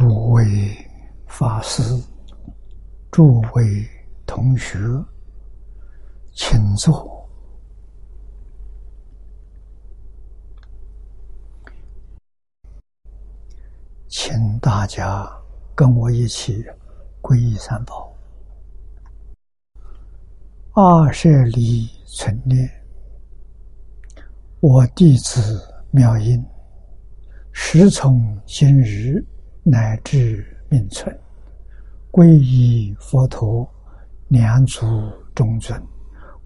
诸位法师、诸位同学，请坐，请大家跟我一起皈依三宝。二舍离存念，我弟子妙音，时从今日。乃至命存，皈依佛陀，两足中尊；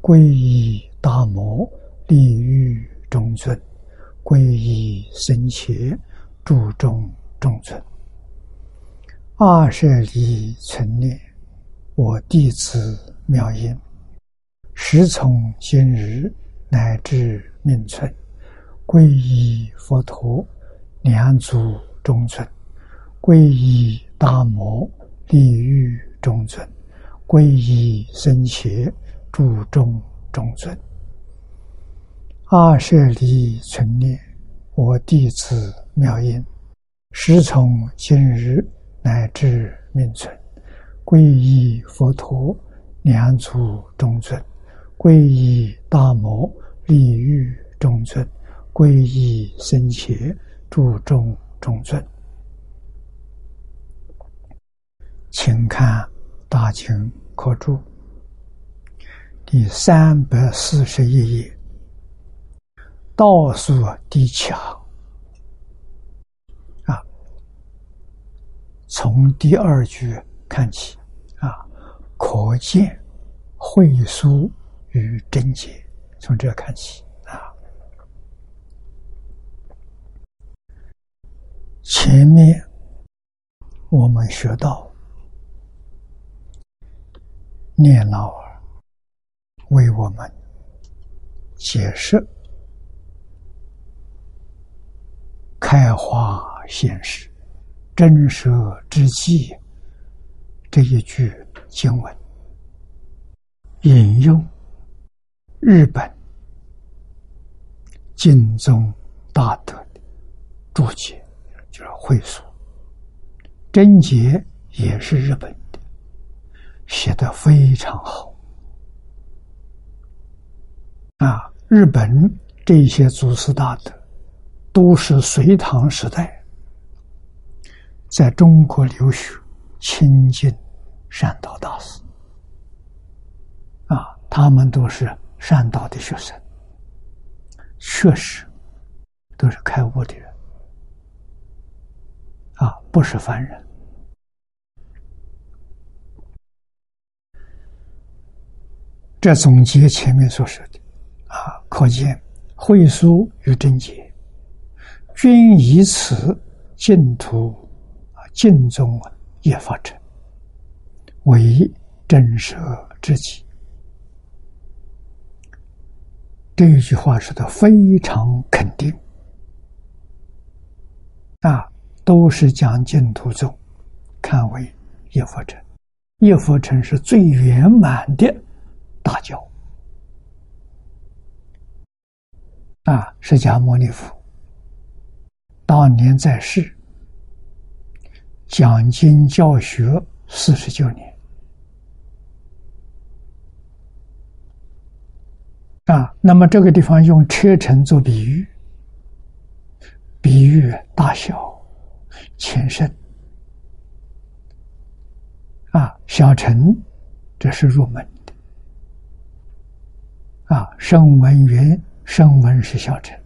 皈依大摩，利欲中尊；皈依僧伽，注中中尊。二舍离存念，我弟子妙音，时从今日乃至命存，皈依佛陀，两足中尊。皈依大摩利欲中尊，皈依僧伽注中中尊。二舍离存念，我弟子妙音，时从今日乃至命存，皈依佛陀两足中尊，皈依大摩利欲中尊，皈依僧伽注中中尊。请看大清课注。第三百四十一页。倒数第七行。啊，从第二句看起。啊，可见会书与贞洁，从这看起。啊，前面我们学到。念老儿为我们解释《开花现实真舍之际》这一句经文，引用日本净宗大德的注解，就是会所贞洁也是日本。写的非常好啊！日本这些祖师大德都是隋唐时代在中国留学亲近善导大师啊，他们都是善导的学生，确实都是开悟的人啊，不是凡人。这总结前面所说的，啊，可见慧疏与贞洁，均以此净土啊净宗啊业法成，为真舍之己。这一句话说的非常肯定，啊，都是将净土宗看为业佛成，业佛成是最圆满的。大教啊！释迦牟尼佛当年在世讲经教学四十九年啊。那么这个地方用车臣做比喻，比喻大小前身啊，小乘这是入门。啊，声闻缘，声闻是小乘，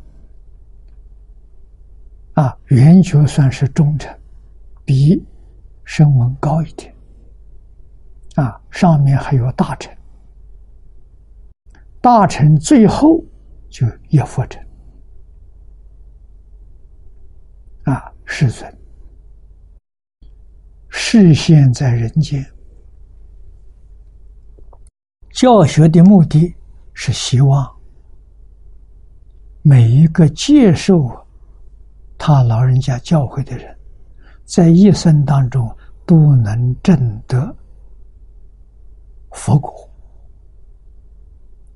啊，缘觉算是中乘，比声闻高一点，啊，上面还有大乘，大乘最后就业佛乘，啊，世尊，视现在人间，教学的目的。是希望每一个接受他老人家教诲的人，在一生当中都能证得佛果。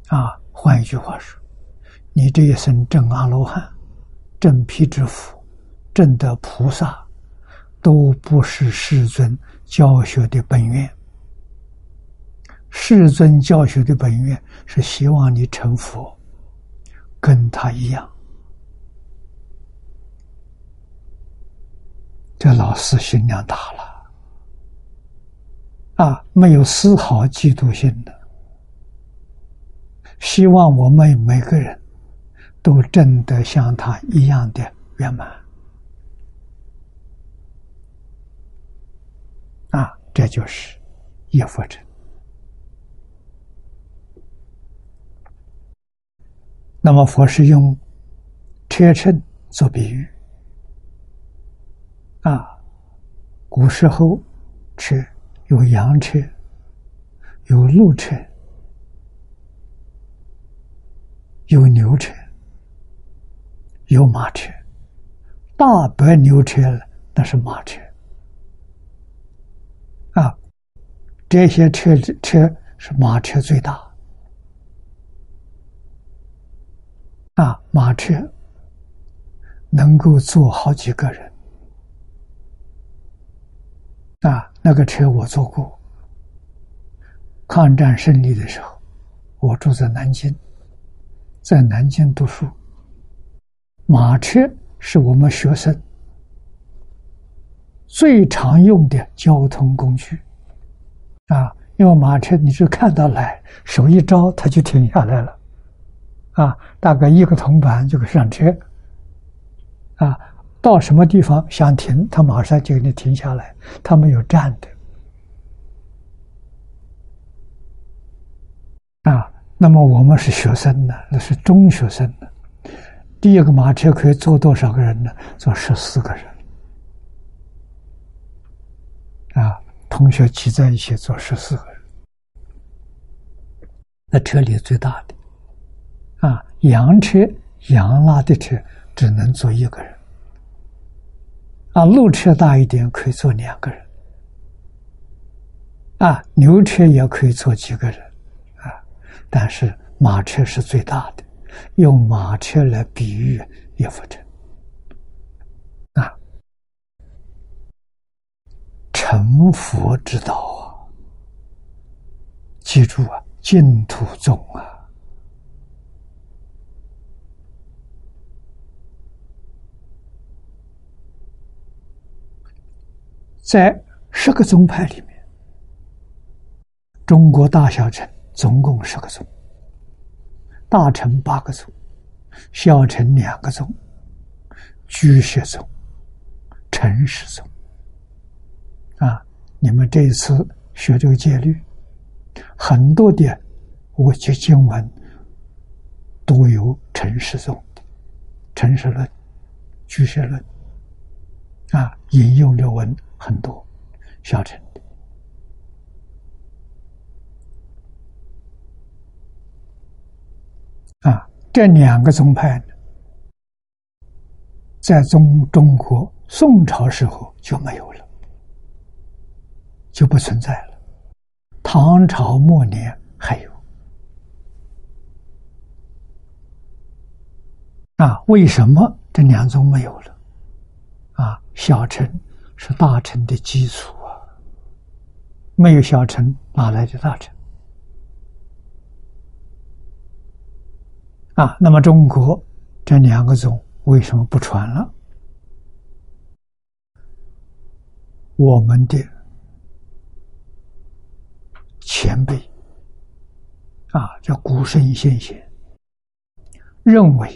啊，换一句话说，你这一生证阿罗汉、证辟支佛、证得菩萨，都不是世尊教学的本愿。世尊教学的本愿是希望你成佛，跟他一样。这老师心量大了，啊，没有丝毫嫉妒心的，希望我们每个人都证得像他一样的圆满。啊，这就是叶佛真。那么佛是用车乘做比喻。啊，古时候车有羊车，有鹿车，有牛车，有马车，大白牛车那是马车。啊，这些车车是马车最大。啊，马车能够坐好几个人。啊，那个车我坐过。抗战胜利的时候，我住在南京，在南京读书。马车是我们学生最常用的交通工具。啊，因为马车，你是看到来，手一招，它就停下来了。啊，大概一个铜板就可以上车。啊，到什么地方想停，他马上就给你停下来，他没有站的。啊，那么我们是学生呢，那是中学生呢。第一个马车可以坐多少个人呢？坐十四个人。啊，同学挤在一起坐十四个人，那车里最大的。啊，洋车、洋拉的车只能坐一个人。啊，路车大一点可以坐两个人。啊，牛车也可以坐几个人。啊，但是马车是最大的，用马车来比喻叶佛真。啊，成佛之道啊，记住啊，净土宗啊。在十个宗派里面，中国大小乘总共十个宗，大乘八个宗，小乘两个宗，居士宗、陈氏宗。啊，你们这一次学这个戒律，很多的我记经文都有陈氏宗的《陈氏论》《居士论》啊，引用的文。很多小乘的啊，这两个宗派呢，在中中国宋朝时候就没有了，就不存在了。唐朝末年还有啊？为什么这两宗没有了？啊，小乘。是大乘的基础啊，没有小乘，哪来的大乘？啊，那么中国这两个宗为什么不传了？我们的前辈啊，叫古圣先贤，认为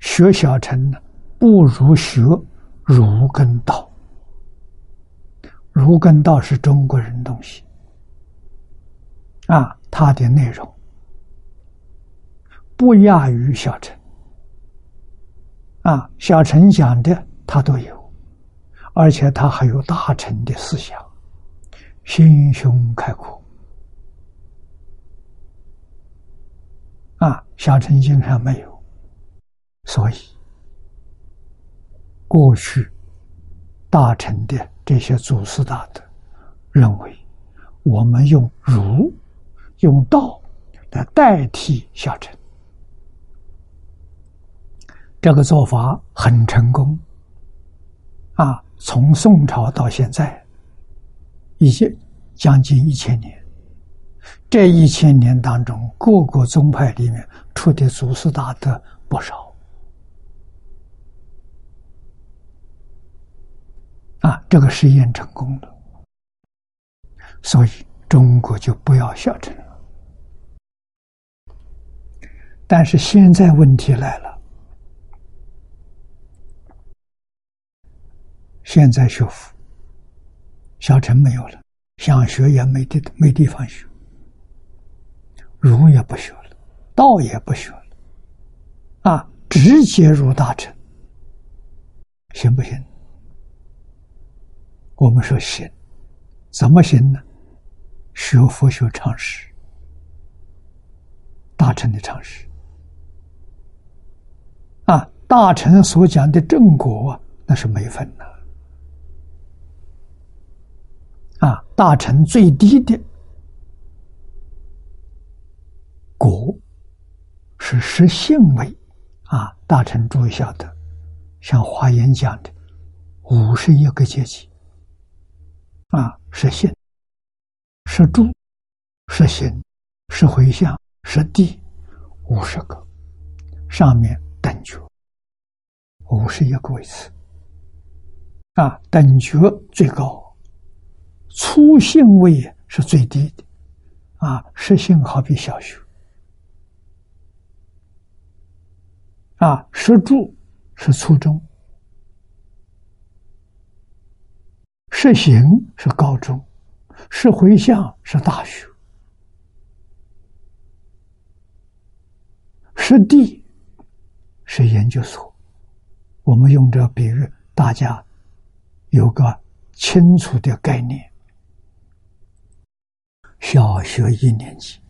学小乘呢，不如学。儒跟道，儒跟道是中国人东西。啊，它的内容。不亚于小陈啊，小陈讲的他都有，而且他还有大乘的思想，心胸开阔。啊，小陈经常没有，所以。过去大臣的这些祖师大德认为，我们用儒、用道来代替小乘，这个做法很成功，啊，从宋朝到现在，已经将近一千年。这一千年当中，各个宗派里面出的祖师大德不少。啊，这个实验成功了，所以中国就不要小乘了。但是现在问题来了，现在学佛，小乘没有了，想学也没地没地方学，儒也不学了，道也不学了，啊，直接入大乘，行不行？我们说行，怎么行呢？学佛学常识，大乘的常识。啊，大乘所讲的正果那是没分的啊，大乘最低的果是实性位。啊，大乘注意晓得，像华严讲的五十一个阶级。啊，是心，是住，是行，是回向，是地，五十个，上面等觉，五十一个位次。啊，等觉最高，粗性位是最低的，啊，实性好比小学，啊，实住是初中。实行是高中，是回向是大学，实地是研究所。我们用这比喻，大家有个清楚的概念。小学一年级，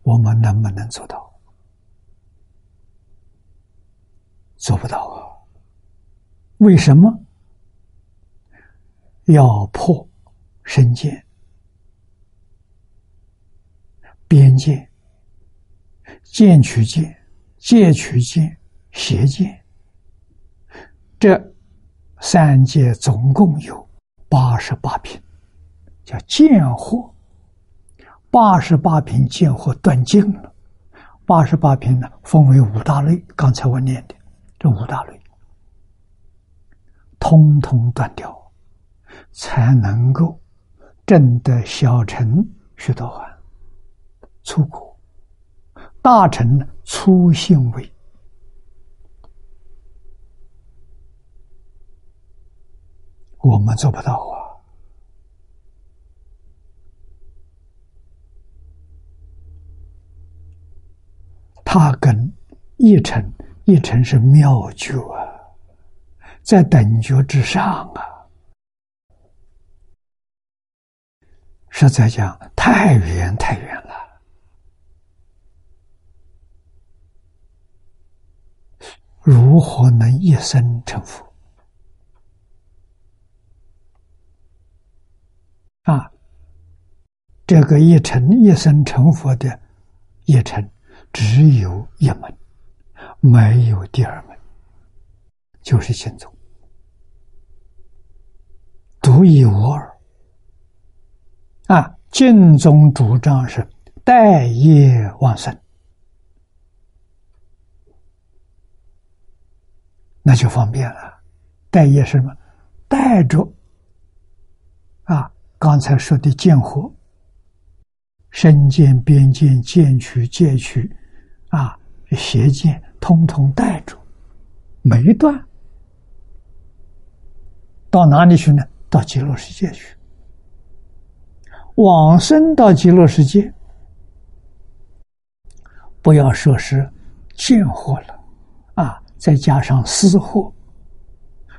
我们能不能做到？做不到啊！为什么？要破身见、边界、见取见、戒取见、邪见，这三界总共有八十八品，叫见惑。八十八品见惑断尽了，八十八品呢分为五大类。刚才我念的这五大类，通通断掉。才能够证得小乘须多洹出果，大乘粗性位，我们做不到啊。他跟一乘一乘是妙觉啊，在等觉之上啊。实在讲，太远太远了。如何能一生成佛？啊，这个一成一生成佛的一成，只有一门，没有第二门，就是心宗，独一无二。啊，净宗主张是待业往生，那就方便了。待业是什么？带着啊，刚才说的见火、身见、边见、见取、戒取，啊，邪见，通通带着，没断。到哪里去呢？到极乐世界去。往生到极乐世界，不要说是见惑了，啊，再加上私惑、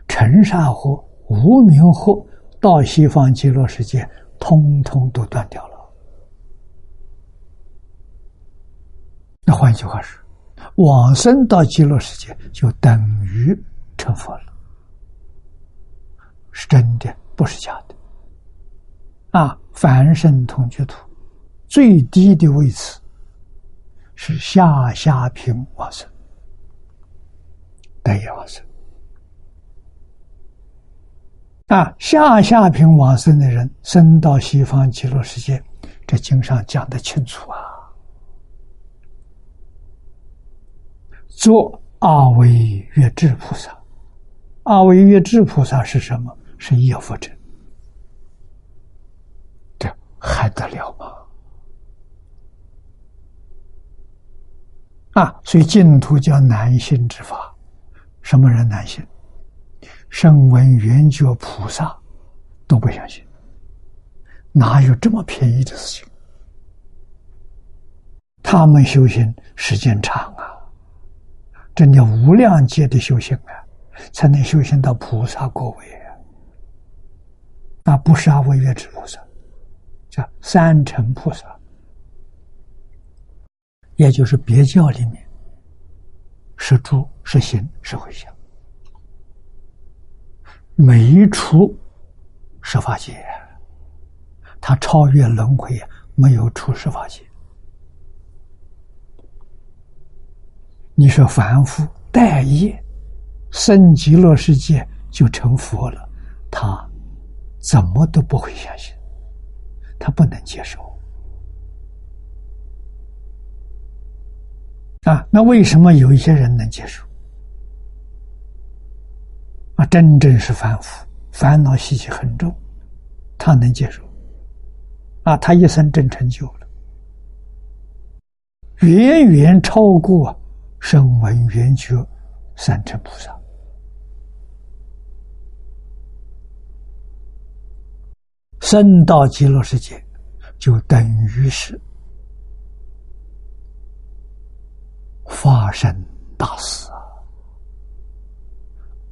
尘沙惑、无名惑，到西方极乐世界，通通都断掉了。那换句话说，往生到极乐世界就等于成佛了，是真的，不是假的。啊，凡圣同居土最低的位置是下下品往生，得业往生。啊，下下品往生的人，生到西方极乐世界，这经上讲的清楚啊。做阿惟越智菩萨，阿惟越智菩萨是什么？是业佛者。还得了吗？啊，所以净土叫难信之法，什么人难信？声闻缘觉菩萨都不相信，哪有这么便宜的事情？他们修行时间长啊，真的无量劫的修行啊，才能修行到菩萨果位啊。那不是阿惟越之菩萨，叫三乘菩萨，也就是别教里面是住是行是回向。每一处十法界，他超越轮回，没有出十法界。你说凡夫待业，生极乐世界就成佛了，他怎么都不会相信，他不能接受。啊，那为什么有一些人能接受？啊，真正是凡夫，烦恼习气很重，他能接受。啊，他一生真成就了，远远超过声闻缘觉三乘菩萨。生到极乐世界，就等于是发生大事啊。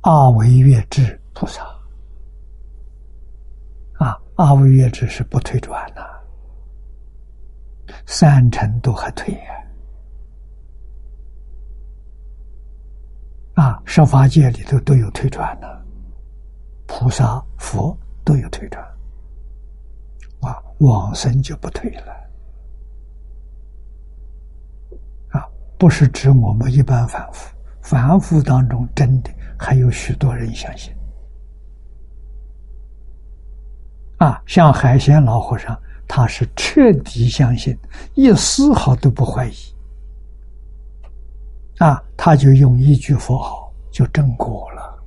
阿惟越智菩萨，啊，阿惟越智是不退转呐，三乘都还退呀，啊，十法界里头都有退转的，菩萨、佛都有退转，啊，往生就不退了，啊，不是指我们一般凡夫，凡夫当中真的。还有许多人相信啊，像海鲜老和尚，他是彻底相信，一丝毫都不怀疑啊，他就用一句佛号就证果了，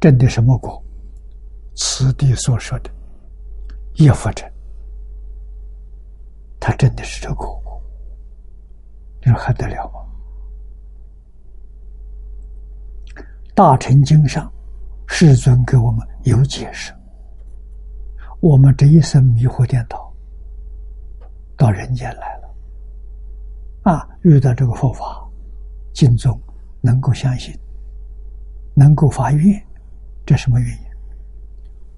证的什么果？此地所说的业佛证，他真的是这果，你说还得了吗？大乘经上，世尊给我们有解释。我们这一生迷惑颠倒，到人间来了，啊，遇到这个佛法，敬宗，能够相信，能够发愿，这什么原因？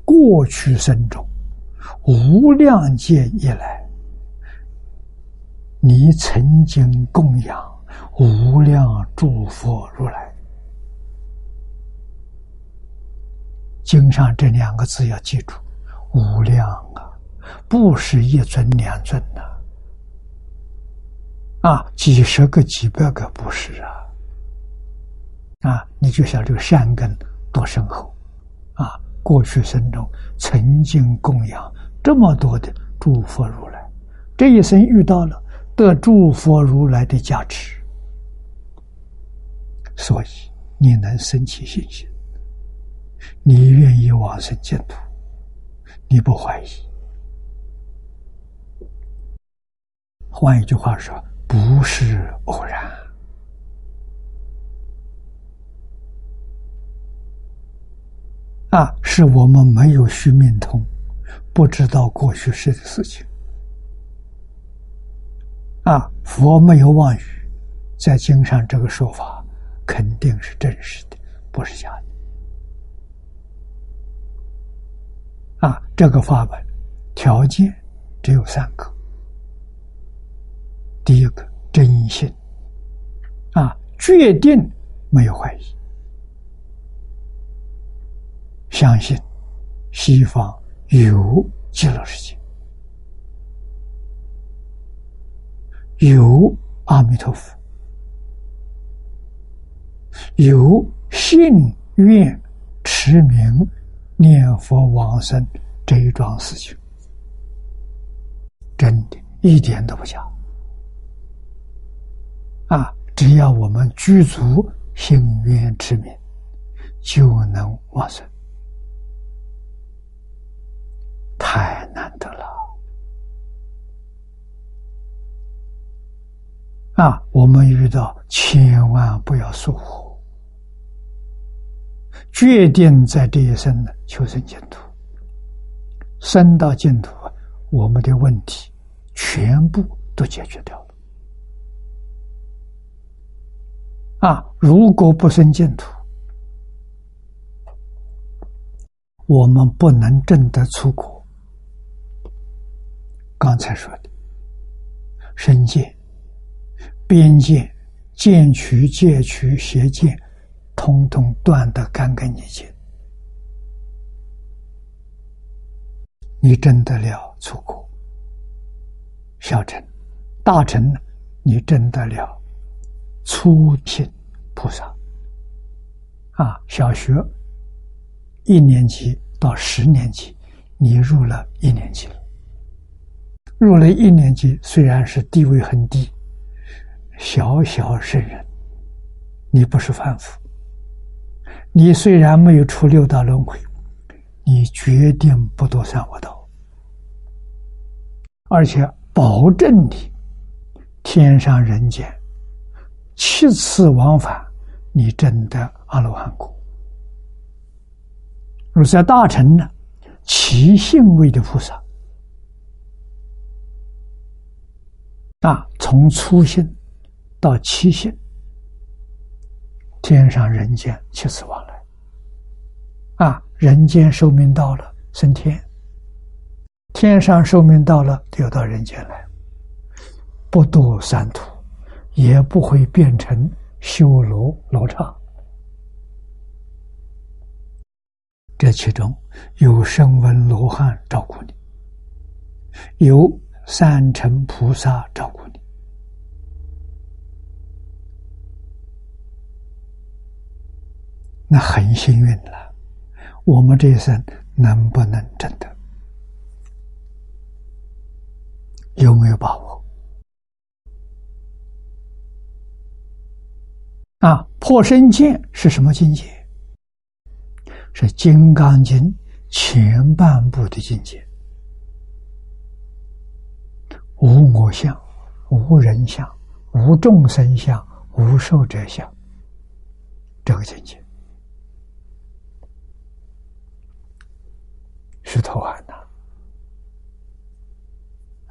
过去生中，无量劫以来，你曾经供养无量诸佛如来。经上这两个字要记住，无量啊，不是一尊两尊呐，啊，几十个、几百个不是啊，啊，你就想这个善根多深厚，啊，过去生中曾经供养这么多的诸佛如来，这一生遇到了得诸佛如来的加持，所以你能升起信心。你愿意往生净土，你不怀疑。换一句话说，不是偶然啊，是我们没有虚命通，不知道过去世的事情啊。佛没有妄语，在经上这个说法肯定是真实的，不是假的。啊，这个法本条件只有三个：第一个真心，啊，决定没有怀疑，相信西方有极乐世界，有阿弥陀佛，有信愿持名。念佛往生这一桩事情，真的，一点都不假。啊，只要我们具足心愿持名，就能往生，太难得了。啊，我们遇到千万不要疏忽，决定在这一生呢求生净土，生到净土啊，我们的问题全部都解决掉了。啊！如果不生净土，我们不能证得出国。刚才说的，身见、边界、见取、戒取、邪见，通通断得干干净净。你证得了出国，小乘、大乘呢？你证得了初品。菩萨，啊，小学一年级到十年级，你入了一年级了。入了一年级，虽然是地位很低，小小圣人，你不是凡夫。你虽然没有出六道轮回，你决定不堕三恶道，而且保证你天上人间七次往返。你证得阿罗汉果，如在大乘呢，其性位的菩萨，啊，从初心到七性，天上人间七次往来，啊，人间寿命到了升天，天上寿命到了又到人间来，不堕三途，也不会变成。修罗罗刹，这其中有声闻罗汉照顾你，有三乘菩萨照顾你，那很幸运了。我们这一生能不能真的？有没有把握？啊，破身见是什么境界？是《金刚经》前半部的境界，无我相，无人相，无众生相，无寿者相，这个境界是头汉的。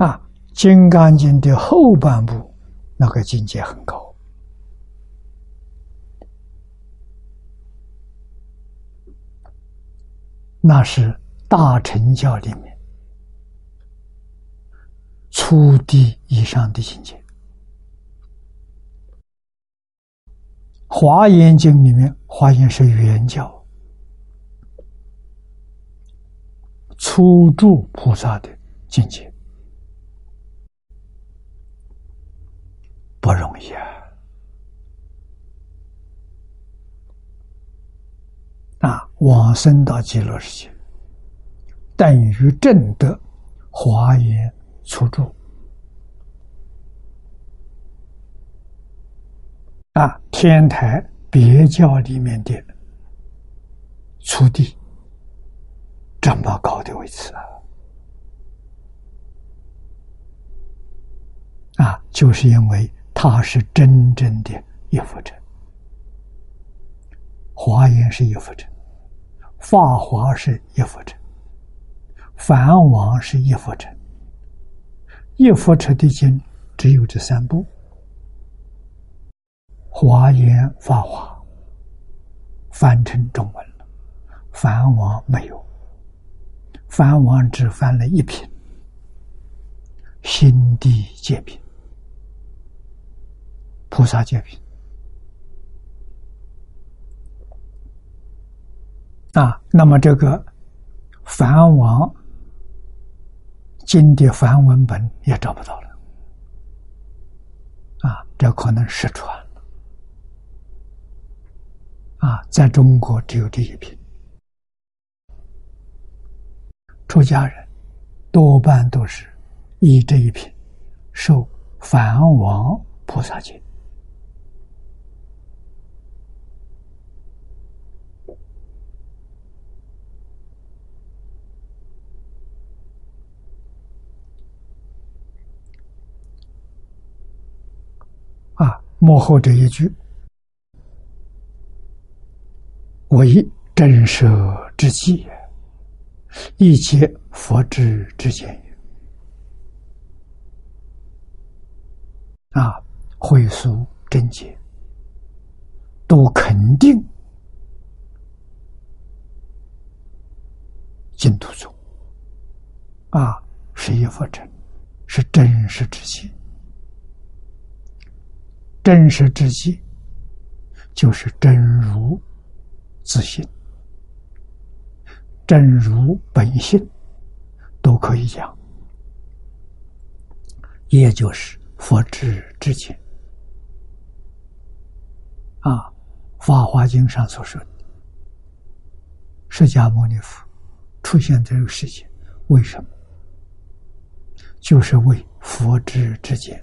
啊，《金刚经》的后半部那个境界很高。那是大乘教里面初地以上的境界，《华严经》里面，华严是原教初住菩萨的境界，不容易啊。啊，往生到极乐世界，等于正得华严初住。啊，天台别教里面的初地，这么高的位置啊！啊，就是因为他是真正的一佛者，华严是一佛者。法华是一佛者，梵王是一佛者，一佛者的经只有这三部：华严、法华翻成中文了，梵王没有，梵王只翻了一品，心地界品，菩萨戒品。啊，那么这个梵王经的梵文本也找不到了，啊，这可能失传了，啊，在中国只有这一品，出家人多半都是以这一品受梵王菩萨戒。啊，幕后这一句，为真舍之际，一切佛之之见也。啊，会俗真解都肯定净土宗。啊，是一佛真，是真实之际。真实之际，就是真如自信、真如本性，都可以讲，也就是佛智之见。啊，《法华经》上所说的，释迦牟尼佛出现这个世界，为什么？就是为佛智之见，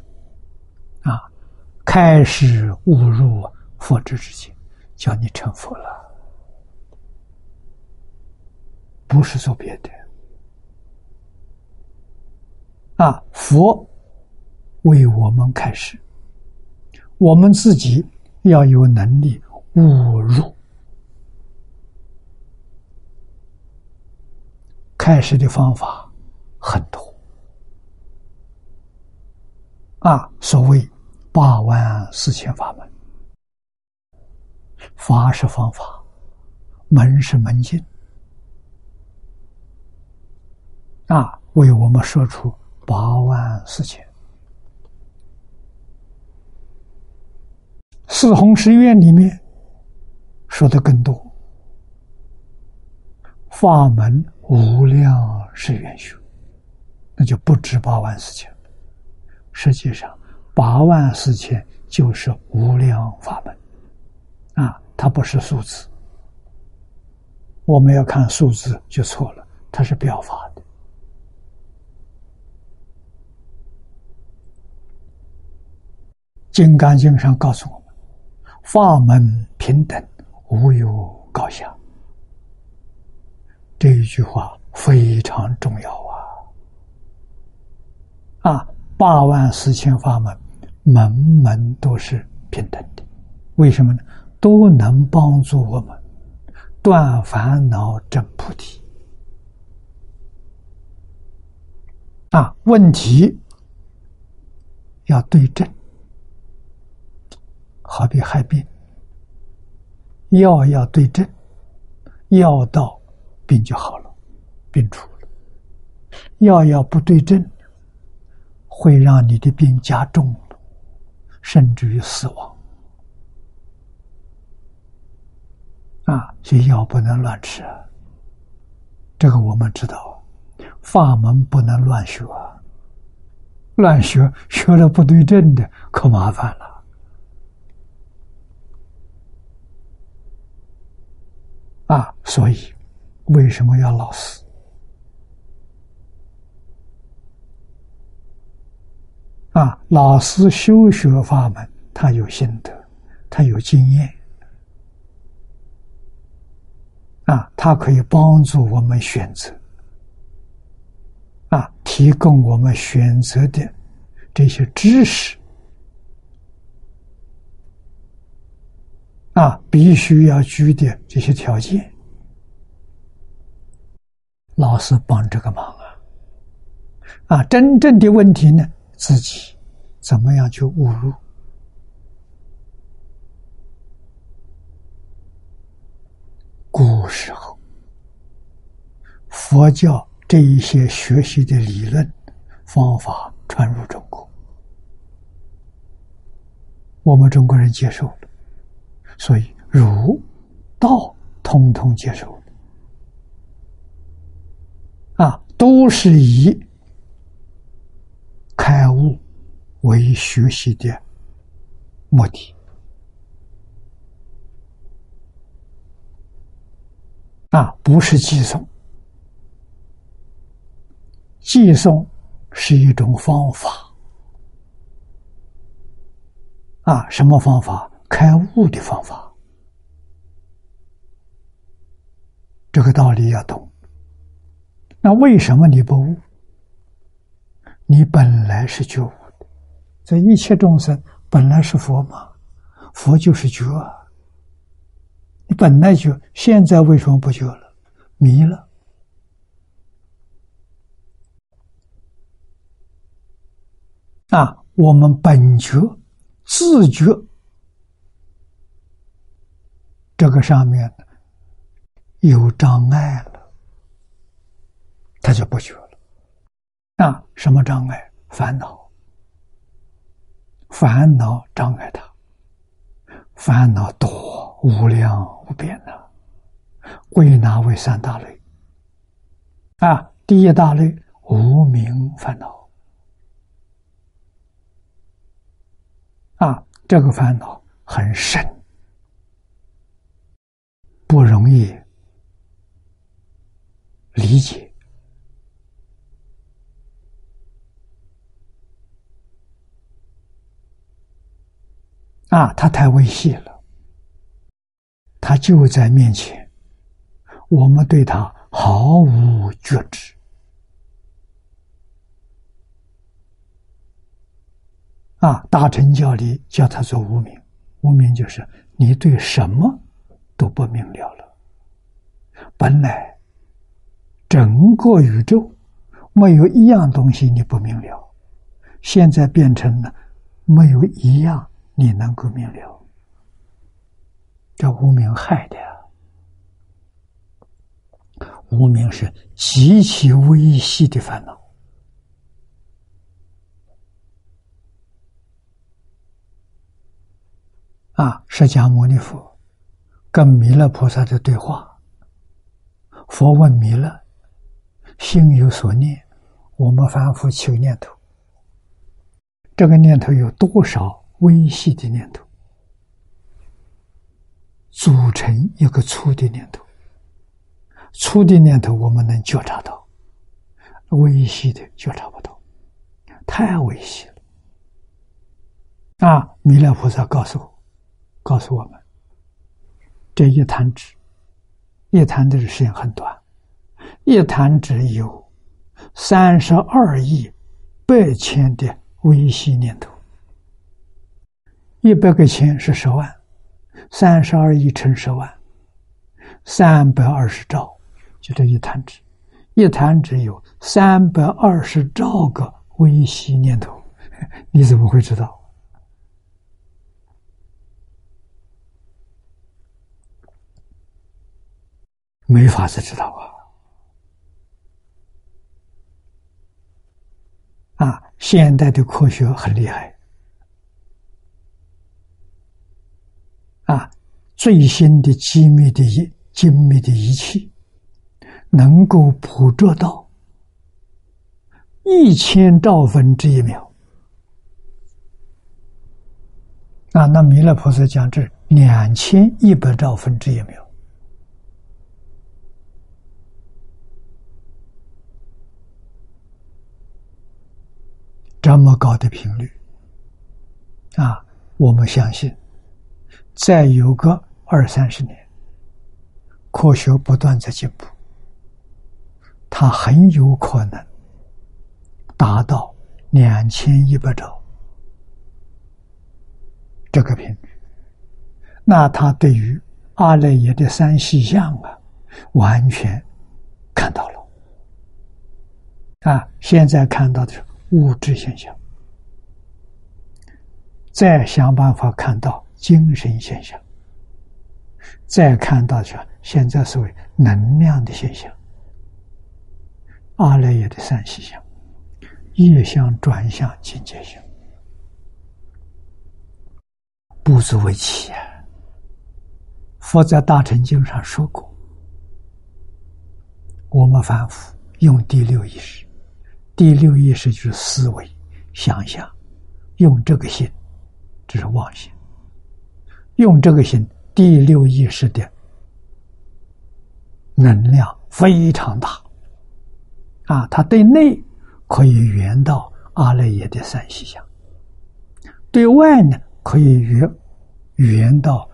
啊。开始误入佛之之境，叫你成佛了，不是做别的。啊，佛为我们开始，我们自己要有能力误入。开始的方法很多，啊，所谓。八万四千法门，法是方法，门是门径，啊，为我们说出八万四千。四弘誓愿里面说的更多，法门无量是愿修，那就不止八万四千。实际上。八万四千就是无量法门，啊，它不是数字。我们要看数字就错了，它是表法的。《金刚经》上告诉我们：“法门平等，无有高下。”这一句话非常重要啊！啊。八万四千法门，门门都是平等的，为什么呢？都能帮助我们断烦恼、证菩提。啊，问题要对症，好比害病，药要对症，药到病就好了，病除了；药要不对症。会让你的病加重，甚至于死亡。啊，所以药不能乱吃，这个我们知道。法门不能乱学，乱学学了不对症的，可麻烦了。啊，所以为什么要老死？啊，老师修学法门，他有心得，他有经验，啊，他可以帮助我们选择，啊，提供我们选择的这些知识，啊，必须要具的这些条件，老师帮这个忙啊，啊，真正的问题呢？自己怎么样去误入？古时候，佛教这一些学习的理论方法传入中国，我们中国人接受，所以儒、道通通接受，啊，都是以。开悟为学习的目的啊，不是寄送寄送是一种方法啊，什么方法？开悟的方法。这个道理要懂。那为什么你不悟？你本来是觉悟的，这一切众生本来是佛嘛，佛就是觉。你本来就，现在为什么不觉了？迷了。啊，我们本觉、自觉，这个上面有障碍了，他就不学了。啊，什么障碍？烦恼，烦恼障碍他，烦恼多，无量无边的，归纳为三大类。啊，第一大类无名烦恼。啊，这个烦恼很深，不容易理解。啊，他太微细了，他就在面前，我们对他毫无觉知。啊，大乘教里叫他做无名，无名就是你对什么都不明了了。本来整个宇宙没有一样东西你不明了，现在变成了没有一样你能够明了，这无名害的呀。无名是极其微细的烦恼。啊！释迦牟尼佛跟弥勒菩萨的对话，佛问弥勒：“心有所念，我们凡夫起念头，这个念头有多少微细的念头，组成一个粗的念头？粗的念头我们能觉察到，微细的觉察不到，太微细了。”啊！弥勒菩萨告诉我。告诉我们，这一弹指，一弹的时间很短，一弹指有三十二亿八千的微细念头，一百个千是十万，三十二亿乘十万，三百二十兆，就这一弹指，一弹指有三百二十兆个微细念头，你怎么会知道？没法子知道啊！啊，现代的科学很厉害啊，最新的机密的仪精密的仪器，能够捕捉到一千兆分之一秒啊！那弥勒菩萨讲这两千一百兆分之一秒。这么高的频率，啊，我们相信，再有个二三十年，科学不断在进步，它很有可能达到两千一百兆这个频率。那它对于阿赖耶的三细相啊，完全看到了。啊，现在看到的是。物质现象，再想办法看到精神现象，再看到是现在所谓能量的现象，阿赖耶的三细相，业相转向境界相，不足为奇啊！佛在大乘经上说过，我们凡夫用第六意识。第六意识就是思维、想象，用这个心，这是妄心。用这个心，第六意识的能量非常大，啊，它对内可以圆到阿赖耶的三细相；对外呢，可以圆圆到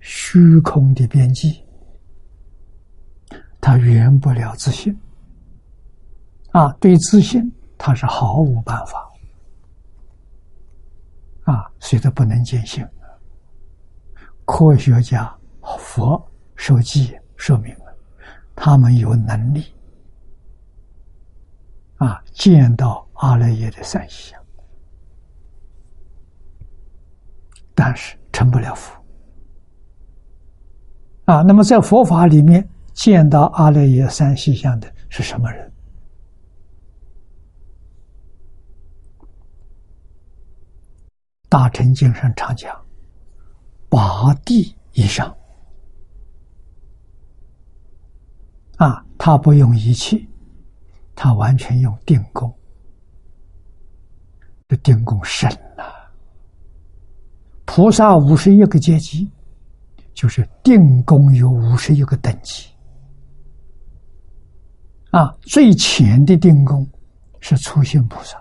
虚空的边际。他圆不了自信啊！对自信，他是毫无办法啊！所以他不能见性。科学家、佛受记说明了，他们有能力啊，见到阿赖耶的三相，但是成不了佛啊。那么在佛法里面。见到阿赖耶三细相的是什么人？大乘经上常讲，八地以上啊，他不用仪器，他完全用定功。这定功深呐！菩萨五十一个阶级，就是定功有五十一个等级。啊，最浅的定功是初心菩萨，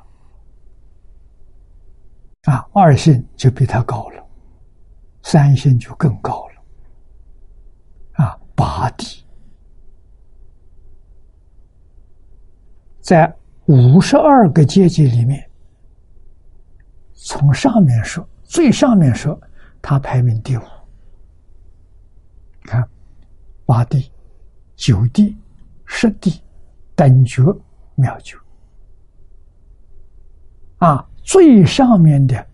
啊，二星就比他高了，三星就更高了，啊，八地，在五十二个阶级里面，从上面说，最上面说，他排名第五，看八地、九地、十地。等觉妙觉啊，最上面的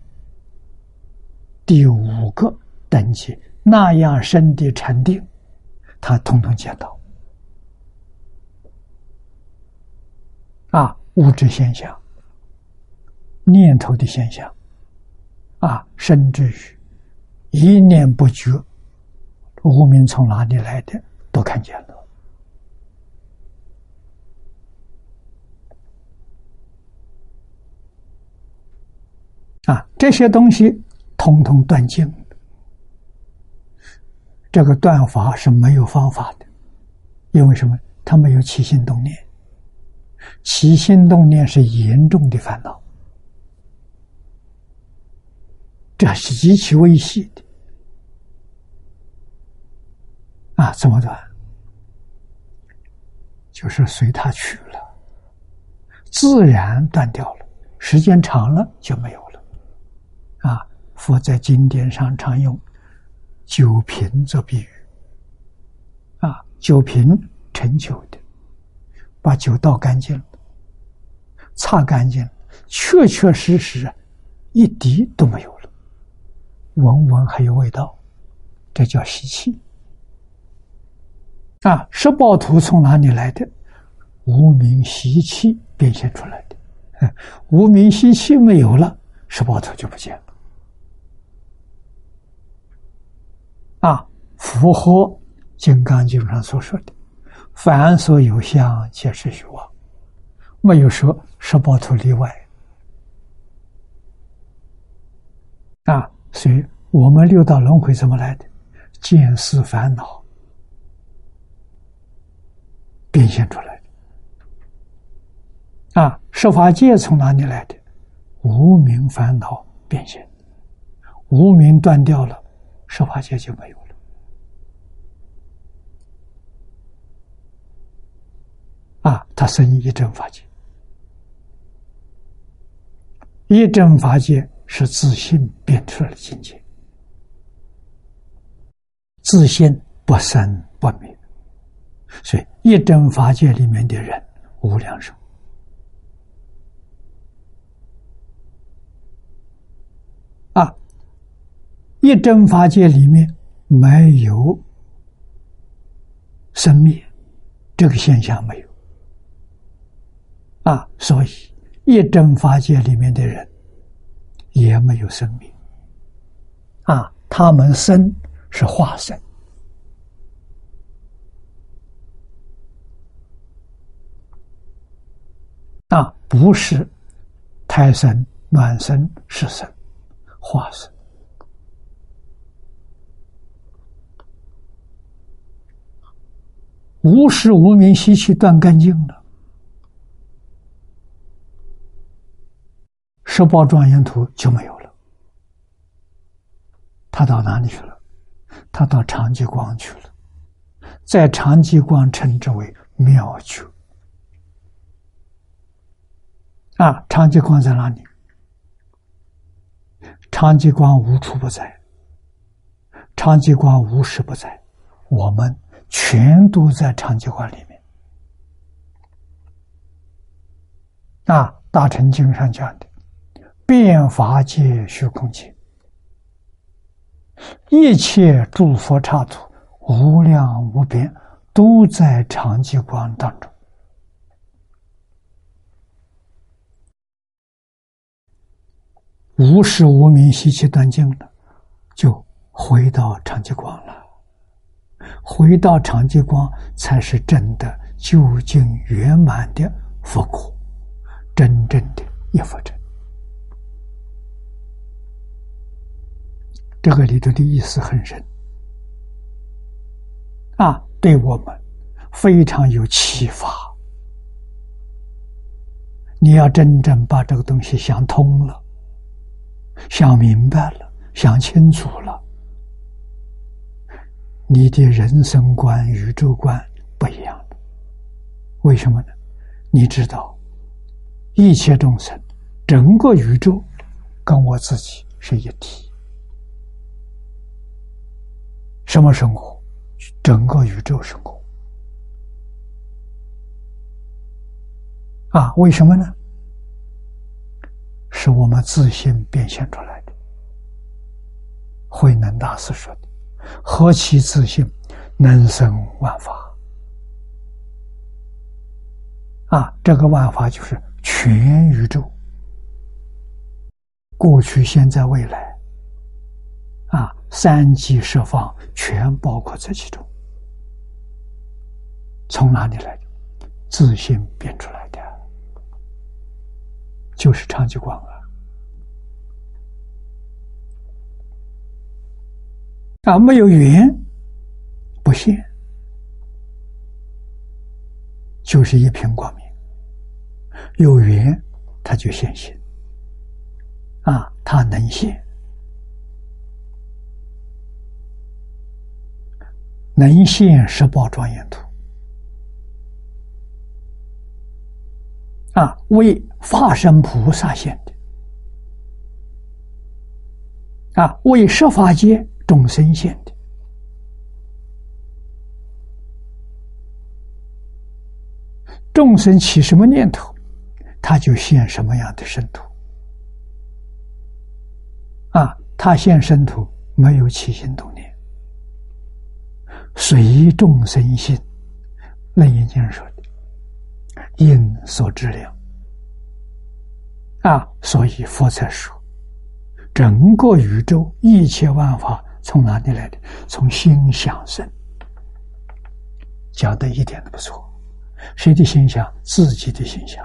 第五个等级那样深的禅定，他统统见到啊，物质现象、念头的现象啊，甚至于一念不觉，无名从哪里来的，都看见了。啊，这些东西通通断尽。这个断法是没有方法的，因为什么？他没有起心动念，起心动念是严重的烦恼，这是极其危险的。啊，怎么断？就是随他去了，自然断掉了。时间长了就没有。啊，佛在经典上常用酒瓶做比喻。啊，酒瓶盛酒的，把酒倒干净了，擦干净了，确确实实一滴都没有了，闻闻还有味道，这叫吸气。啊，十宝图从哪里来的？无名习气变现出来的。无名习气没有了，十宝图就不见了。啊，符合《金刚经》上所说的“凡所有相，皆是虚妄”，没有说十八图例外。啊，所以我们六道轮回怎么来的？见思烦恼变现出来的。啊，十法界从哪里来的？无名烦恼变现，无名断掉了。十法界就没有了。啊！他生一真法界，一真法界是自信变出来的境界，自信不生不灭，所以一真法界里面的人无量寿啊。一真法界里面没有生灭，这个现象没有。啊，所以一真法界里面的人也没有生命啊，他们生是化身啊，不是胎生、卵生、湿生、化生。无时无名习气断干净了，十宝庄严图就没有了。他到哪里去了？他到长吉光去了，在长吉光称之为妙觉。啊，长吉光在哪里？长吉光无处不在，长吉光无时不在，我们全都在长吉光里面。啊，大乘经上讲的，变法界虚空界，一切诸佛刹土无量无边，都在长吉光当中。无时无明习气断尽了，就回到长吉光了。回到长吉光，才是真的究竟圆满的佛果，真正的一佛真。这个里头的意思很深，啊，对我们非常有启发。你要真正把这个东西想通了。想明白了，想清楚了，你的人生观、宇宙观不一样了。为什么呢？你知道，一切众生，整个宇宙跟我自己是一体。什么生活？整个宇宙生活。啊？为什么呢？是我们自信变现出来的。慧能大师说的：“何其自信，能生万法。”啊，这个万法就是全宇宙，过去、现在、未来，啊，三级十方全包括在其中。从哪里来的？自信变出来的，就是长吉光啊。啊，没有缘不现，就是一片光明；有缘，它就现现。啊，它能现，能现十宝庄严图。啊，为化身菩萨现的。啊，为设法界。众生现的众生起什么念头，他就现什么样的身土。啊，他现身土没有起心动念，随众生心。楞严经说的，因所知量。啊，所以佛才说，整个宇宙一切万法。从哪里来的？从心想生，讲的一点都不错。谁的心想？自己的心想。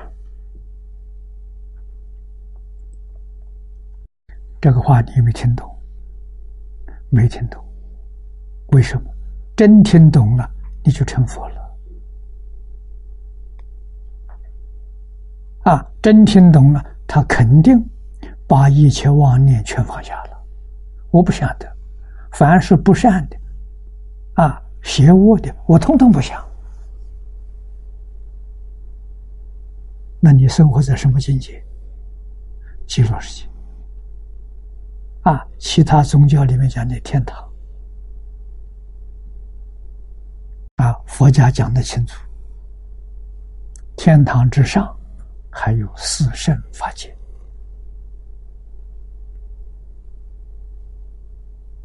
这个话你有没有听懂？没听懂？为什么？真听懂了，你就成佛了。啊，真听懂了，他肯定把一切妄念全放下了。我不晓得。凡是不善的，啊，邪恶的，我通通不想。那你生活在什么境界？极乐世界。啊，其他宗教里面讲的天堂，啊，佛家讲的清楚，天堂之上还有四圣法界。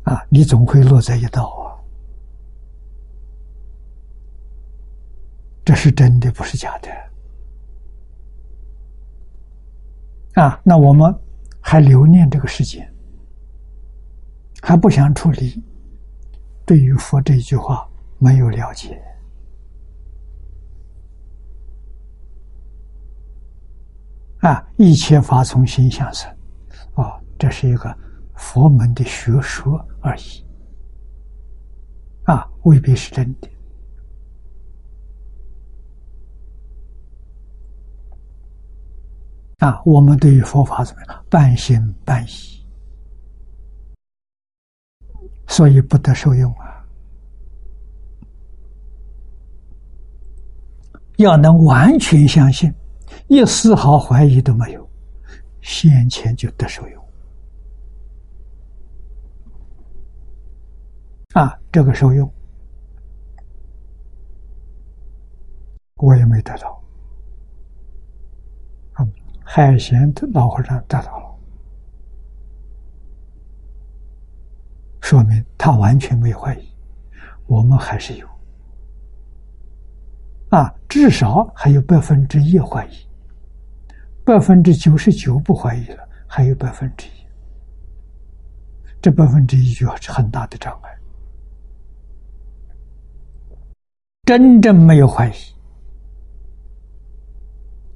啊，你总会落在一道啊！这是真的，不是假的。啊，那我们还留念这个世界，还不想处理，对于佛这一句话没有了解。啊，一切法从心想生，啊，这是一个。佛门的学说而已，啊，未必是真的。啊，我们对于佛法怎么样？半信半疑，所以不得受用啊。要能完全相信，一丝毫怀疑都没有，先前就得受用。啊，这个受用，我也没得到。啊，海贤的老和尚得到了，说明他完全没有怀疑，我们还是有。啊，至少还有百分之一怀疑，百分之九十九不怀疑了，还有百分之一，这百分之一就是很大的障碍。真正没有怀疑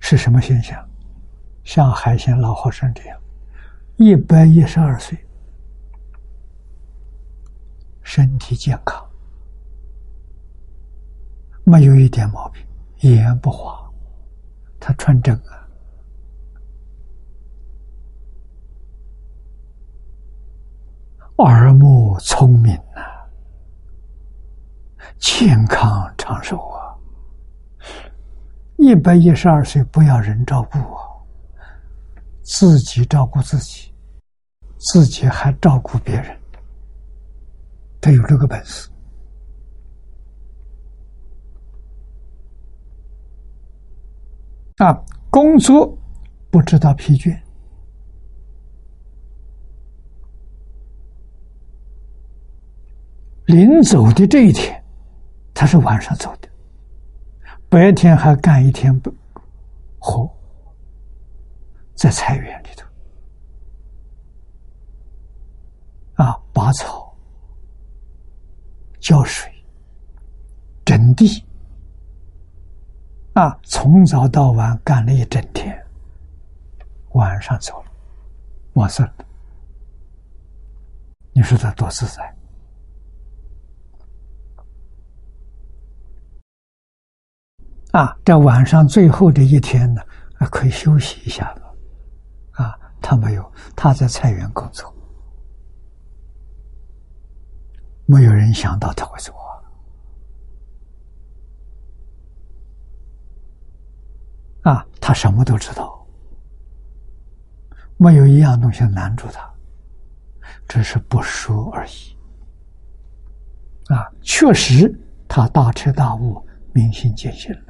是什么现象？像海鲜老和尚这样，一百一十二岁，身体健康。没有一点毛病，眼不花，他穿针啊，耳目聪明啊，健康长寿啊，一百一十二岁不要人照顾啊，自己照顾自己，自己还照顾别人，他有这个本事。啊，工作不知道疲倦，临走的这一天，他是晚上走的，白天还干一天活，在菜园里头啊，拔草、浇水、整地。啊，从早到晚干了一整天，晚上走了，完事了。你说他多自在？啊，这晚上最后的一天呢，啊，可以休息一下了。啊，他没有，他在菜园工作，没有人想到他会走。啊，他什么都知道，没有一样东西难住他，只是不说而已。啊，确实他大彻大悟，明心见性了。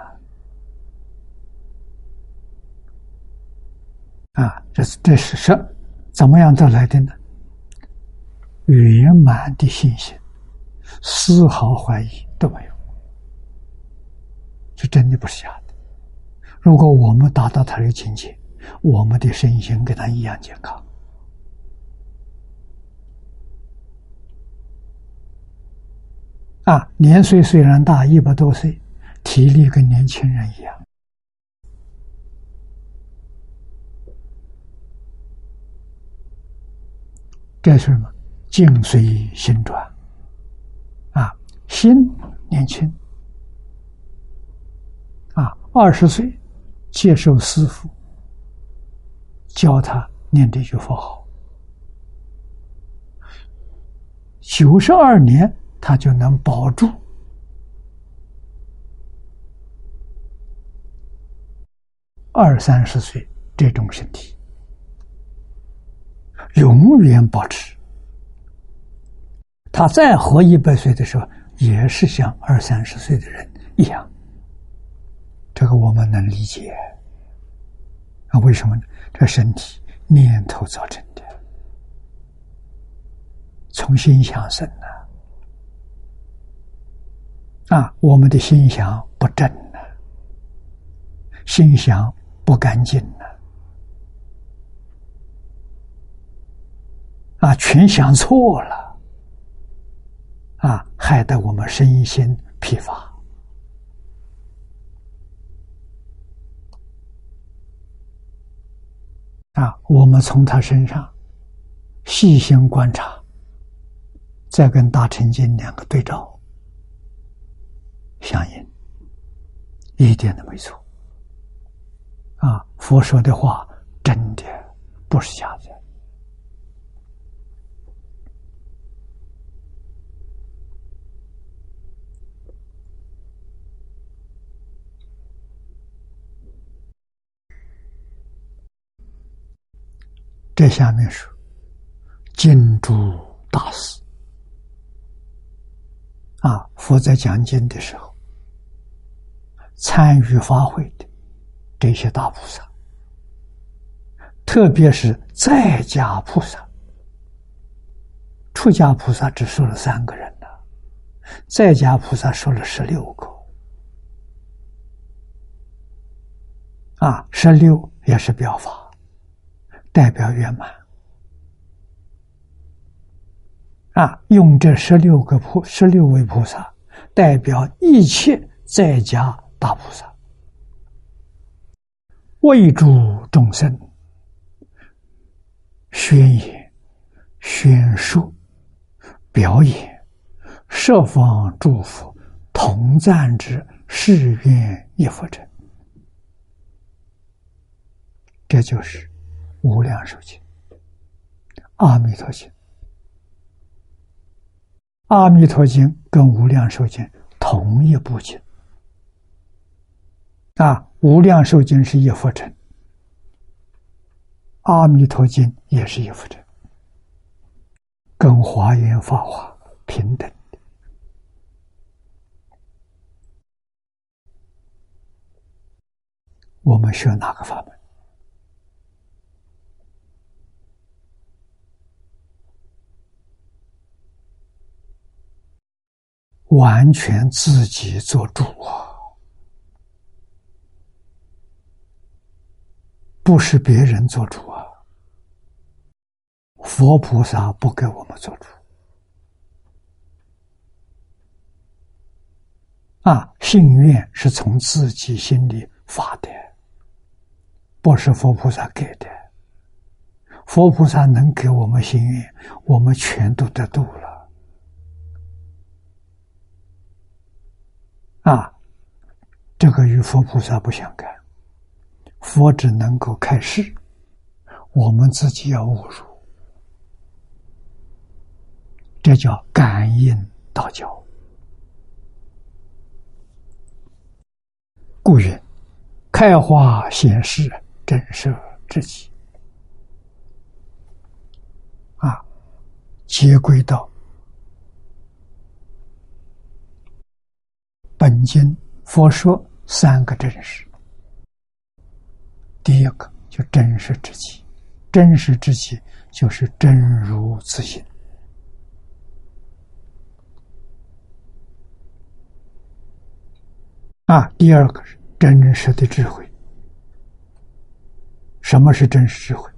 啊，这是这是什怎么样得来的呢？圆满的信心，丝毫怀疑都没有，是真的，不是假的。如果我们达到他的境界，我们的身心跟他一样健康。啊，年岁虽然大，一百多岁，体力跟年轻人一样。这是什么？境随心转。啊，心年轻。啊，二十岁。接受师傅教他念这句佛号，九十二年他就能保住二三十岁这种身体，永远保持。他再活一百岁的时候，也是像二三十岁的人一样。这个我们能理解，啊，为什么呢？这身体念头造成的，从心想生呢？啊，我们的心想不正呢，心想不干净呢，啊，全想错了，啊，害得我们身心疲乏。啊，我们从他身上细心观察，再跟大乘经两个对照，相应，一点都没错。啊，佛说的话真的，不是假的。这下面是金珠大师啊，佛在讲经的时候，参与法会的这些大菩萨，特别是在家菩萨，出家菩萨只说了三个人呢，在家菩萨说了十六个，啊，十六也是表法。代表圆满啊！用这十六个菩十六位菩萨代表一切在家大菩萨，为诸众生宣言、宣说、表演、设方祝福、同赞之誓愿一佛者，这就是。无量寿经，阿弥陀经，阿弥陀经跟无量寿经同一部经啊。无量寿经是一佛成，阿弥陀经也是一佛成，跟华严法华平等。我们学哪个法门？完全自己做主啊，不是别人做主啊。佛菩萨不给我们做主啊，心愿是从自己心里发的，不是佛菩萨给的。佛菩萨能给我们心愿，我们全都得度了。啊，这个与佛菩萨不相干，佛只能够开示，我们自己要悟入，这叫感应道教。故云：开花显示真实之极。啊，皆归道。本经佛说三个真实，第一个就真实之极，真实之极就是真如自性啊。第二个是真实的智慧。什么是真实智慧？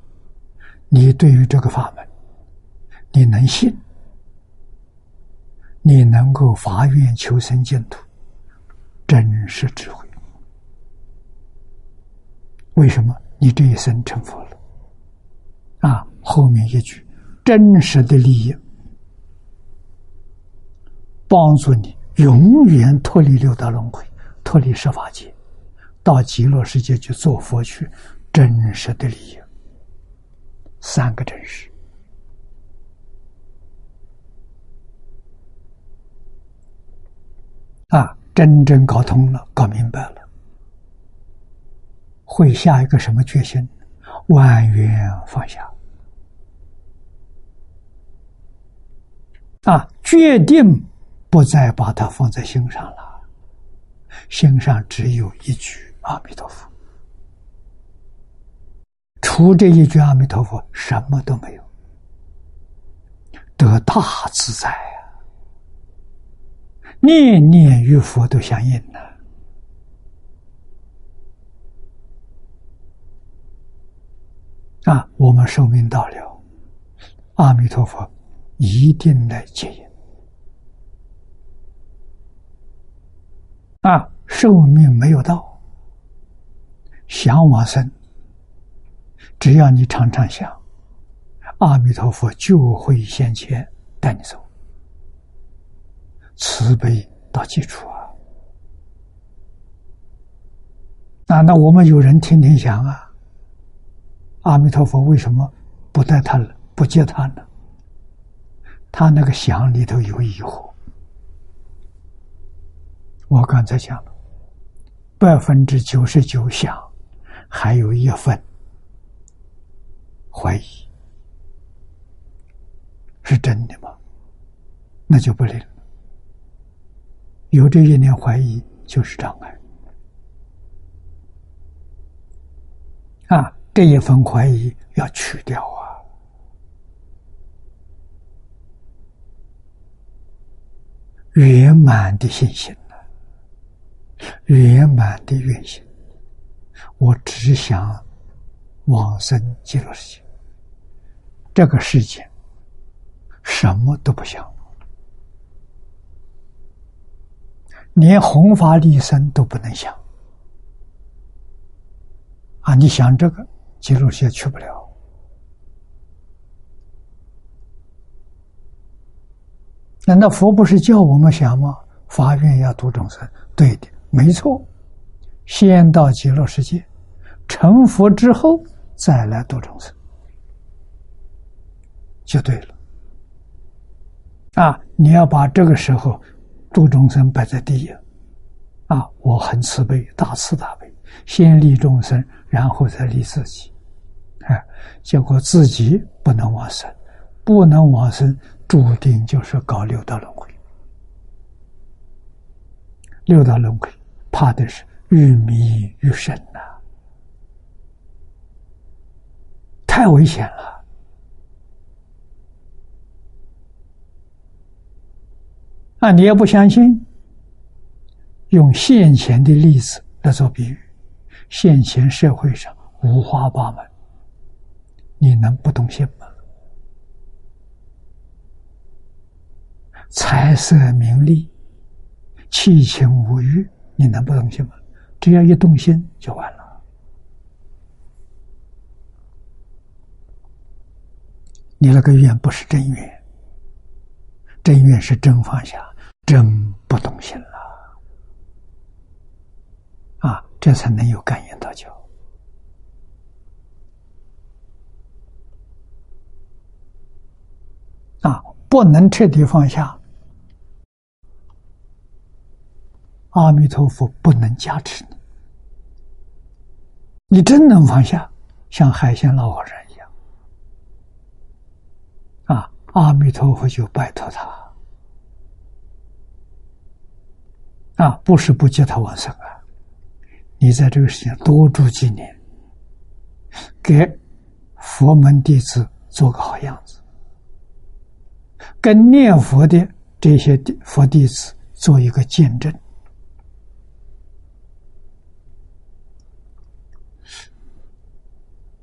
你对于这个法门，你能信，你能够发愿求生净土。真实智慧，为什么你这一生成佛了？啊，后面一句真实的利益，帮助你永远脱离六道轮回，脱离十法界，到极乐世界去做佛去。真实的利益，三个真实啊。真正搞通了，搞明白了，会下一个什么决心？万缘放下啊！决定不再把它放在心上了，心上只有一句阿弥陀佛，除这一句阿弥陀佛，什么都没有，得大自在啊。念念与佛都相应了啊！我们寿命到了，阿弥陀佛一定来接引啊！寿命没有到，想往生，只要你常常想，阿弥陀佛就会现前带你走。慈悲到基础啊！那，那我们有人天天想啊，阿弥陀佛为什么不带他不接他呢？他那个想里头有疑惑。我刚才讲了，百分之九十九想，还有一份怀疑，是真的吗？那就不灵。有这一点怀疑，就是障碍。啊，这一份怀疑要去掉啊！圆满的信心呢？圆满的愿心，我只想往生极乐世界。这个世界什么都不想，连弘法利生都不能想。啊！你想这个，极乐世界去不了。难道佛不是叫我们想吗？发愿要度众生，对的，没错。先到极乐世界，成佛之后再来度众生，就对了。啊！你要把这个时候度众生摆在第一。啊！我很慈悲，大慈大悲。先利众生，然后再利自己，哎，结果自己不能往生，不能往生，注定就是搞六道轮回。六道轮回，怕的是愈迷愈深呐，太危险了。啊，你要不相信，用现前的例子来做比喻。现前社会上五花八门，你能不动心吗？财色名利、七情五欲，你能不动心吗？只要一动心就完了。你那个愿不是真愿，真愿是真放下，真不动心了。啊这才能有感应到教啊！不能彻底放下，阿弥陀佛不能加持你。你真能放下，像海鲜老和尚一样啊！阿弥陀佛就拜托他了啊，不是不接他往生啊。你在这个世界多住几年，给佛门弟子做个好样子，跟念佛的这些佛弟子做一个见证。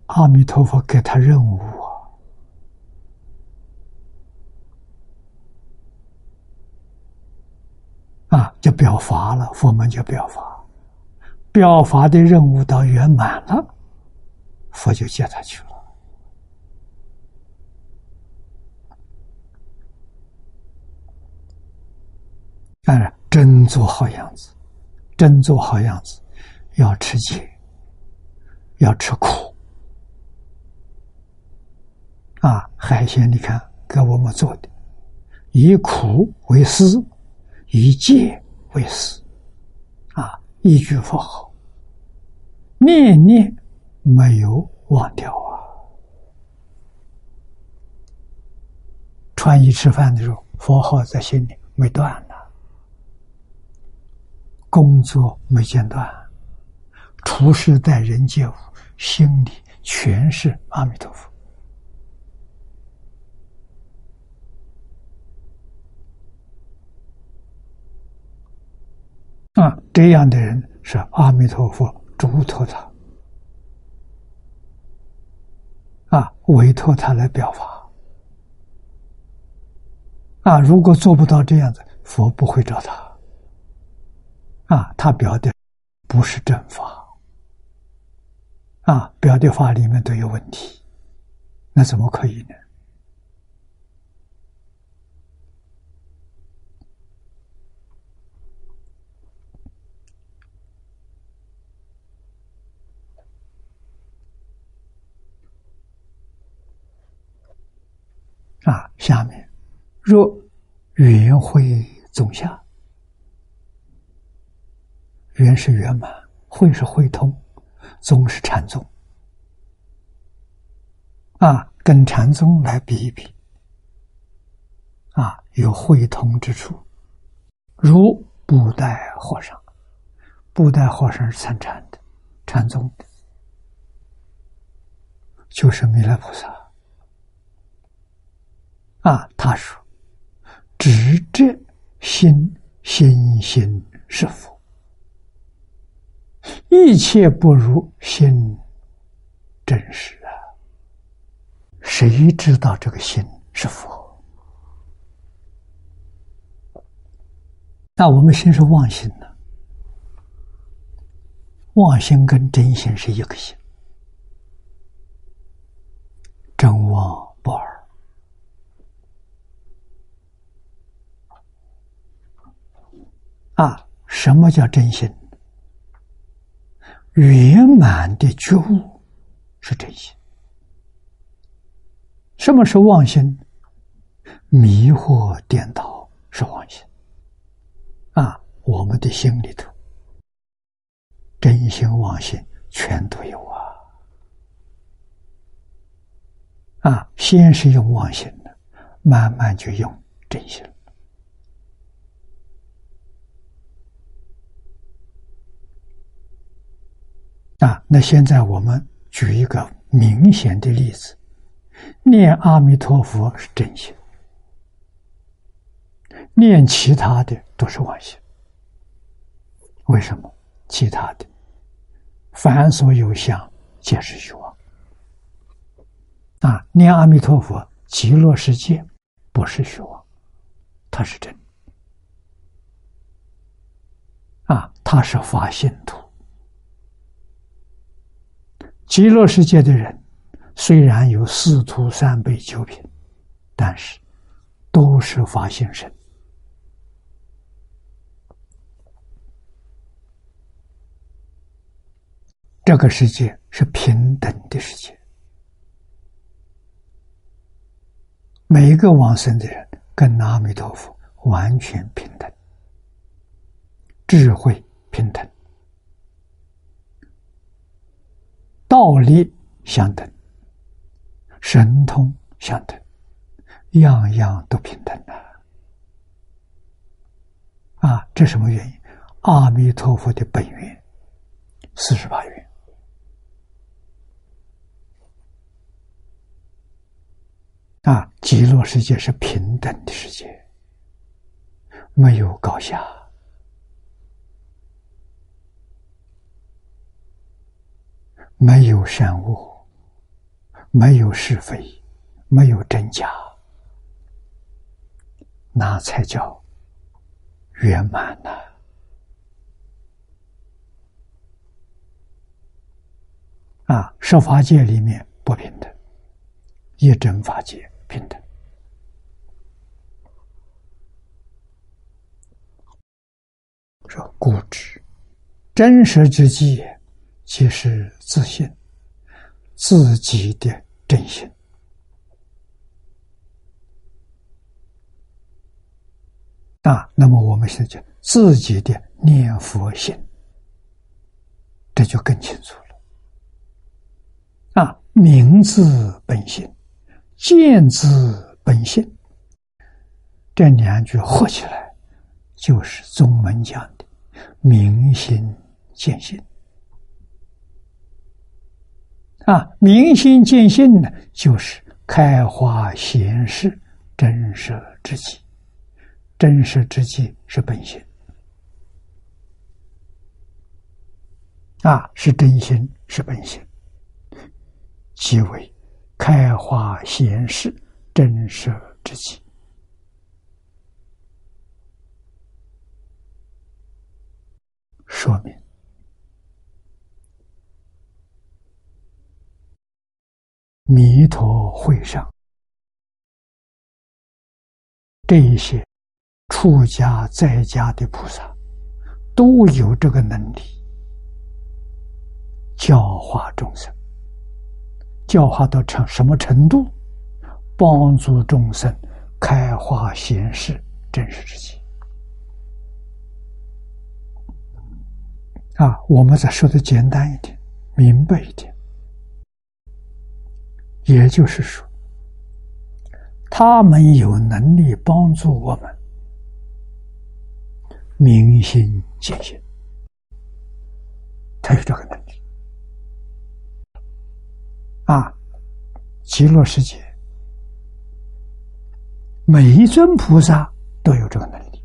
阿弥陀佛给他任务啊，就表法了，佛门就表法。表法的任务到圆满了，佛就接他去了。当然，真做好样子，真做好样子，要吃戒，要吃苦。啊，海鲜，你看给我们做的，以苦为师，以戒为师，啊，一句佛号。念念没有忘掉啊！穿衣吃饭的时候，佛号在心里没断呢；工作没间断，处事待人接物，心里全是阿弥陀佛啊！这样的人是阿弥陀佛。嘱托他啊，委托他来表法啊。如果做不到这样子，佛不会找他啊。他表的不是正法啊，表的法里面都有问题，那怎么可以呢？啊，下面若圆会总下，圆是圆满，会是会通，宗是禅宗。啊，跟禅宗来比一比，啊，有会通之处。如布袋和尚，布袋和尚是参禅的，禅宗的，就是弥勒菩萨。啊，他说：“直至心心心是佛，一切不如心真实啊！谁知道这个心是佛？那我们心是妄心呢？妄心跟真心是一个心，真妄不二。”啊，什么叫真心？圆满的觉悟是真心。什么是妄心？迷惑颠倒是妄心。啊，我们的心里头，真心妄心全都有啊。啊，先是用妄心的，慢慢就用真心。啊，那现在我们举一个明显的例子：念阿弥陀佛是真心，念其他的都是妄心。为什么？其他的凡所有相，皆是虚妄。啊，念阿弥陀佛，极乐世界不是虚妄，它是真。啊，它是发心图。极乐世界的人，虽然有四徒三辈九品，但是都是法心神。这个世界是平等的世界，每一个往生的人跟阿弥陀佛完全平等，智慧平等。道理相等，神通相等，样样都平等的。啊，这什么原因？阿弥陀佛的本源，四十八愿。啊，极乐世界是平等的世界，没有高下。没有善恶，没有是非，没有真假，那才叫圆满呢？啊，设法界里面不平等，一真法界平等。说固执，真实之际。即是自信，自己的真心啊。那么我们现在讲自己的念佛心，这就更清楚了啊。明字本心，见字本性，这两句合起来，就是宗门讲的明心见性。啊，明心见性呢，就是开花显示真实之际，真实之际是本心，啊，是真心，是本心，即为开花显示真实之际，说明。弥陀会上，这一些出家在家的菩萨都有这个能力教化众生，教化到成什么程度？帮助众生开化显示真实之际。啊，我们再说的简单一点，明白一点，也就是说，他们有能力帮助我们明心见性，他有这个能力。啊，极乐世界，每一尊菩萨都有这个能力，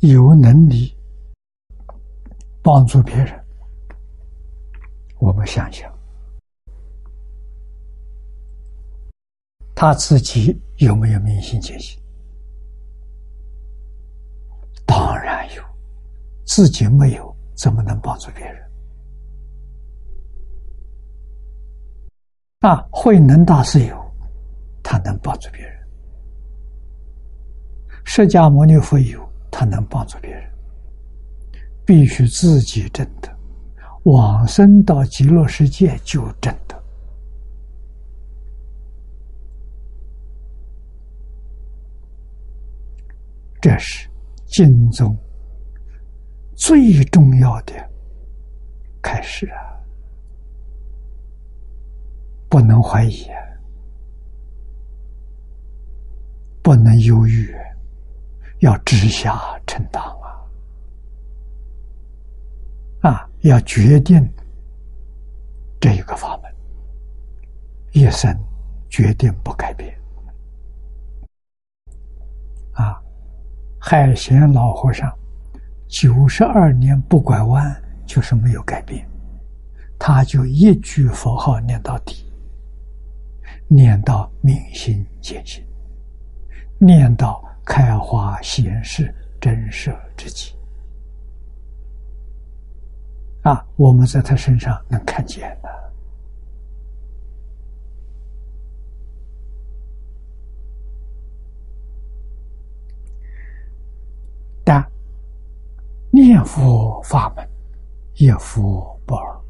有能力帮助别人。我们想想，他自己有没有明心见性？当然有，自己没有，怎么能帮助别人？啊，慧能大师有，他能帮助别人；释迦牟尼佛有，他能帮助别人。必须自己证得，往生到极乐世界就真的。这是经中最重要的开始啊！不能怀疑，不能犹豫，要直下承担啊！啊，要决定这一个法门，一生决定不改变。啊，海贤老和尚九十二年不拐弯，就是没有改变，他就一句佛号念到底。念到明心见性，念到开花显示真实之际，啊，我们在他身上能看见的。但念佛法门也佛不二，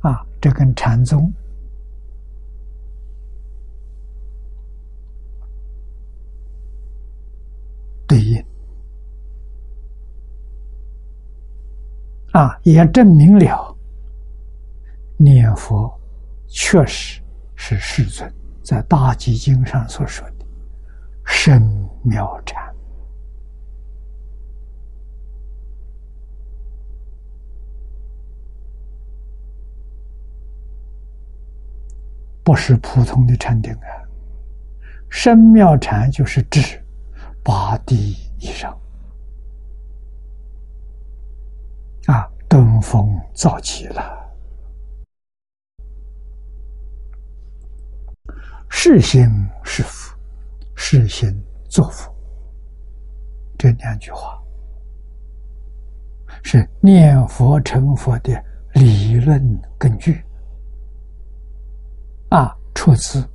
啊，这跟禅宗。对应啊，也证明了念佛确实是世尊在《大集经》上所说的深妙禅，不是普通的禅定啊。深妙禅就是指。八地以上，登峰造极了。是心是佛，是心作佛。这两句话是念佛成佛的理论根据，啊，出自《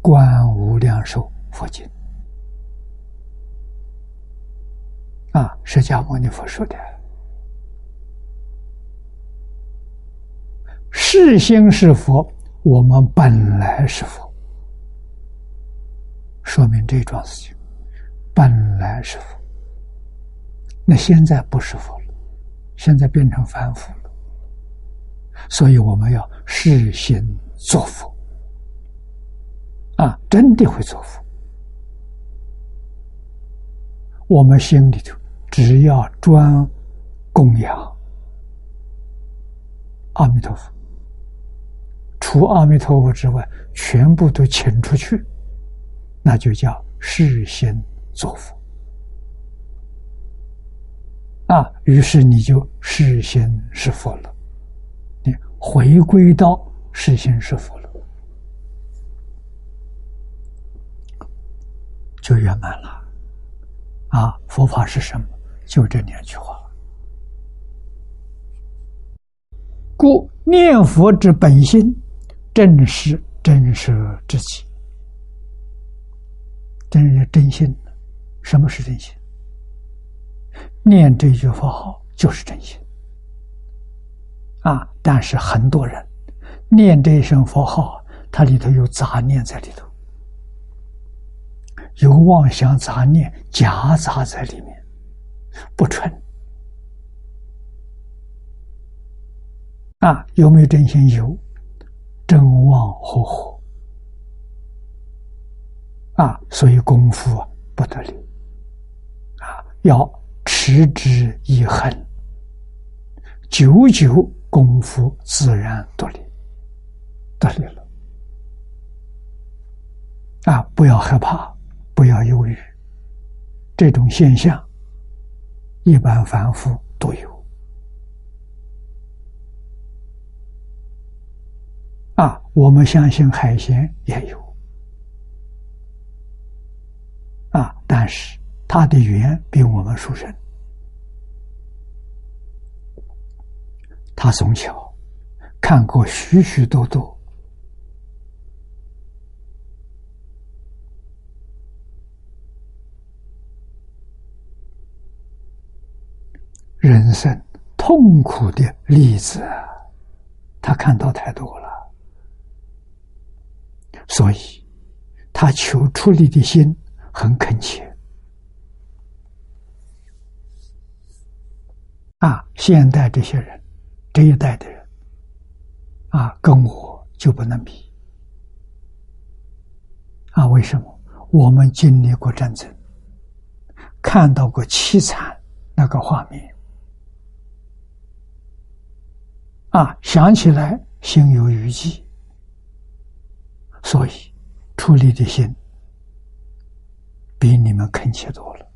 观无量寿佛经》。啊，释迦牟尼佛说的：“是心是佛，我们本来是佛。”说明这桩事情本来是佛，那现在不是佛了，现在变成凡夫了，所以我们要是心作佛啊，真的会作佛。我们心里头。只要专供养阿弥陀佛，除阿弥陀佛之外，全部都请出去，那就叫事先作佛啊。于是你就事先是佛了，你回归到事先是佛了，就圆满了啊！佛法是什么？就这两句话，故念佛之本心，正是真实之气。真是真心。什么是真心？念这句佛号就是真心。啊！但是很多人念这一声佛号，它里头有杂念在里头，有妄想杂念夹杂在里面，不纯。啊，有没有真心？有，妄合合。啊，所以功夫啊不得了。啊，要持之以恒，久久功夫自然得力，得力了。啊，不要害怕，不要犹豫，这种现象，一般凡夫都有。啊，我们相信海鲜也有，啊，但是它的缘比我们殊胜。他从小看过许许多多人生痛苦的例子，他看到太多了。所以，他求出离的心很恳切。啊，现代这些人，这一代的人，啊，跟我就不能比。啊，为什么？我们经历过战争，看到过凄惨那个画面，啊，想起来心有余悸。所以，出离的心比你们恳切多了。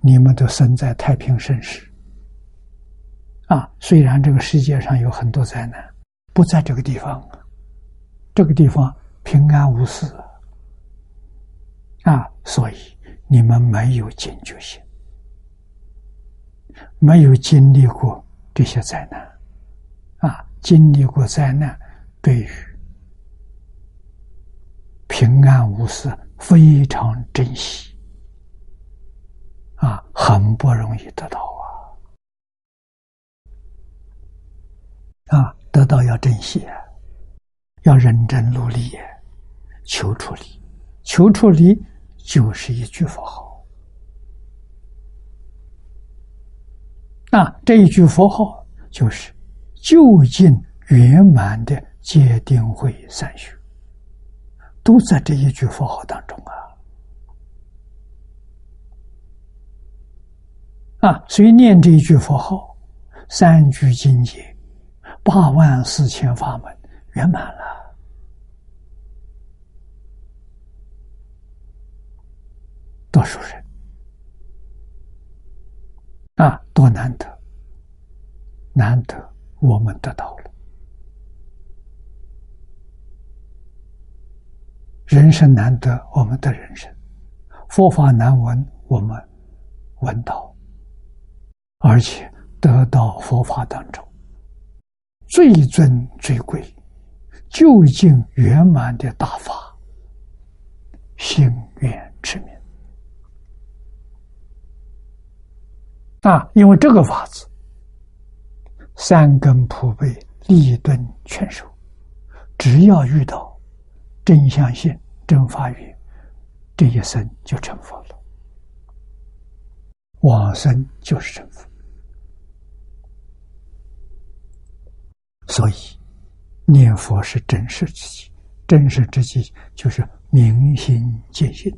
你们都生在太平盛世，啊，虽然这个世界上有很多灾难，不在这个地方，这个地方平安无事，啊，所以你们没有警觉性，没有经历过这些灾难，啊，经历过灾难，对于。平安无事，非常珍惜啊，很不容易得到啊！啊，得到要珍惜，要认真努力，求出离，求出离就是一句佛号。啊，这一句佛号就是究竟圆满的戒定慧三学。都在这一句佛号当中啊！啊，所以念这一句佛号，三句经解，八万四千法门圆满了。多数人啊，多难得，难得我们得到了。人生难得，我们的人生；佛法难闻，我们闻到，而且得到佛法当中最尊最贵、究竟圆满的大法，心愿之名啊！因为这个法子，三根普被，立顿全收，只要遇到。真相信真法语，这一生就成佛了。往生就是成佛，所以念佛是真实之际，真实之际就是明心见性。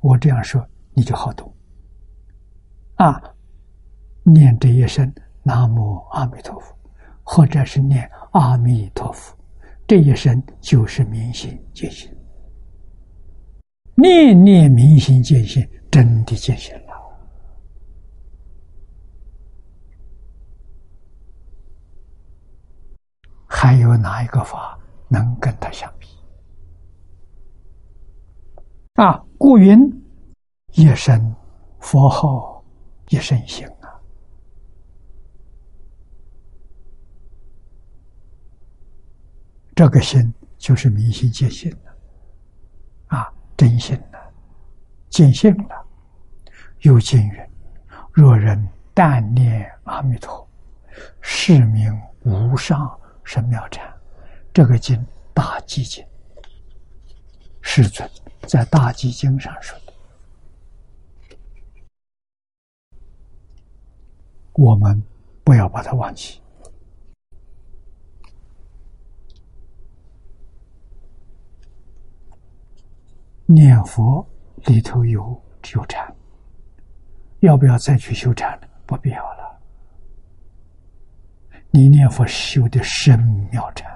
我这样说，你就好懂。啊，念这一声南无阿弥陀佛，或者是念阿弥陀佛。这一生就是明心见性，念念明心见性，真的见性了。还有哪一个法能跟他相比？啊，故云一生佛号一生行。这个心就是明心见性了，啊，真心了，见性了。又见云：若人但念阿弥陀，是名无上神妙禅，这个经大寂经，世尊在大寂经上说的，我们不要把它忘记。念佛里头有有禅，要不要再去修禅呢？不必要了。你念佛修的深妙禅，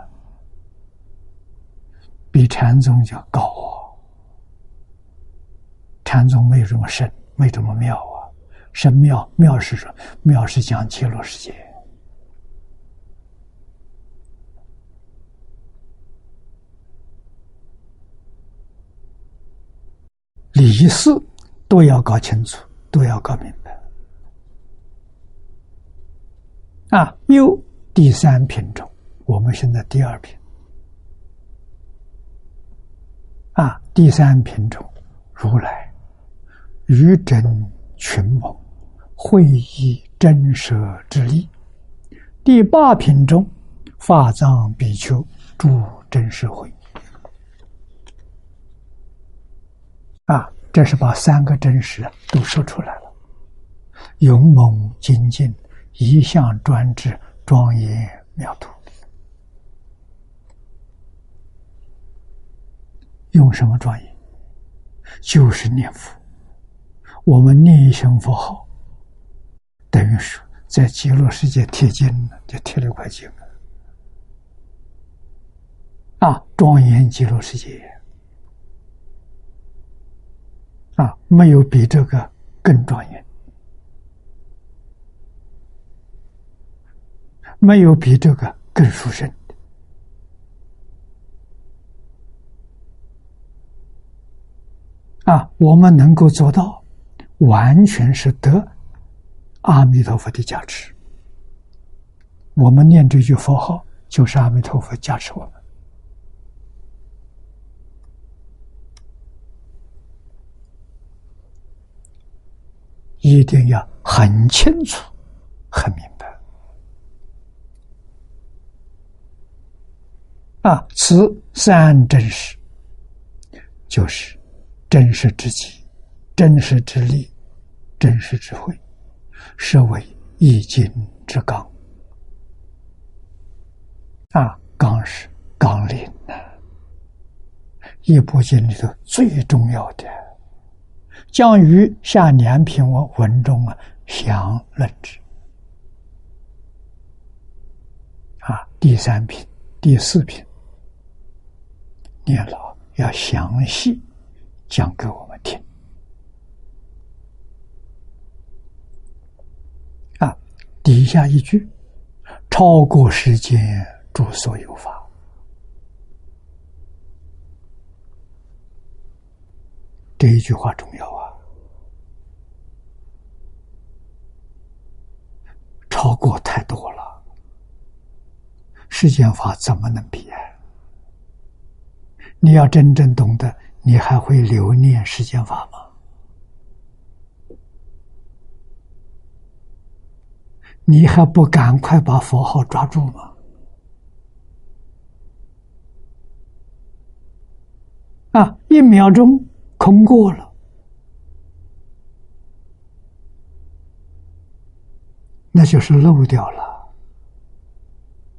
比禅宗要高啊。禅宗没有这么深，没这么妙啊。深妙妙是说，妙是讲极乐世界。一事都要搞清楚，都要搞明白。啊，又第三品种，我们现在第二品。啊，第三品种，如来于真群蒙，会以真舍之力。第八品中，法藏比丘诸真实会。啊，这是把三个真实都说出来了：勇猛精进，一向专制，庄严妙土。用什么庄严？就是念佛。我们念一声佛号，等于是在极乐世界贴金了，就贴了块金啊，庄严极乐世界。啊，没有比这个更庄严，没有比这个更殊胜的。啊，我们能够做到，完全是得阿弥陀佛的加持。我们念这句佛号，就是阿弥陀佛加持我们。一定要很清楚、很明白啊！此三真实，就是真实之机、真实之力、真实智慧，是为易经之纲啊！纲是纲领呢，一部经里头最重要的。将于下两品文文中啊详论之。啊，第三品、第四品，念老要详细讲给我们听。啊，底下一句，超过时间诸所有法。这一句话重要啊！超过太多了，世间法怎么能比啊？你要真正懂得，你还会留念世间法吗？你还不赶快把佛号抓住吗？啊，一秒钟。空过了，那就是漏掉了，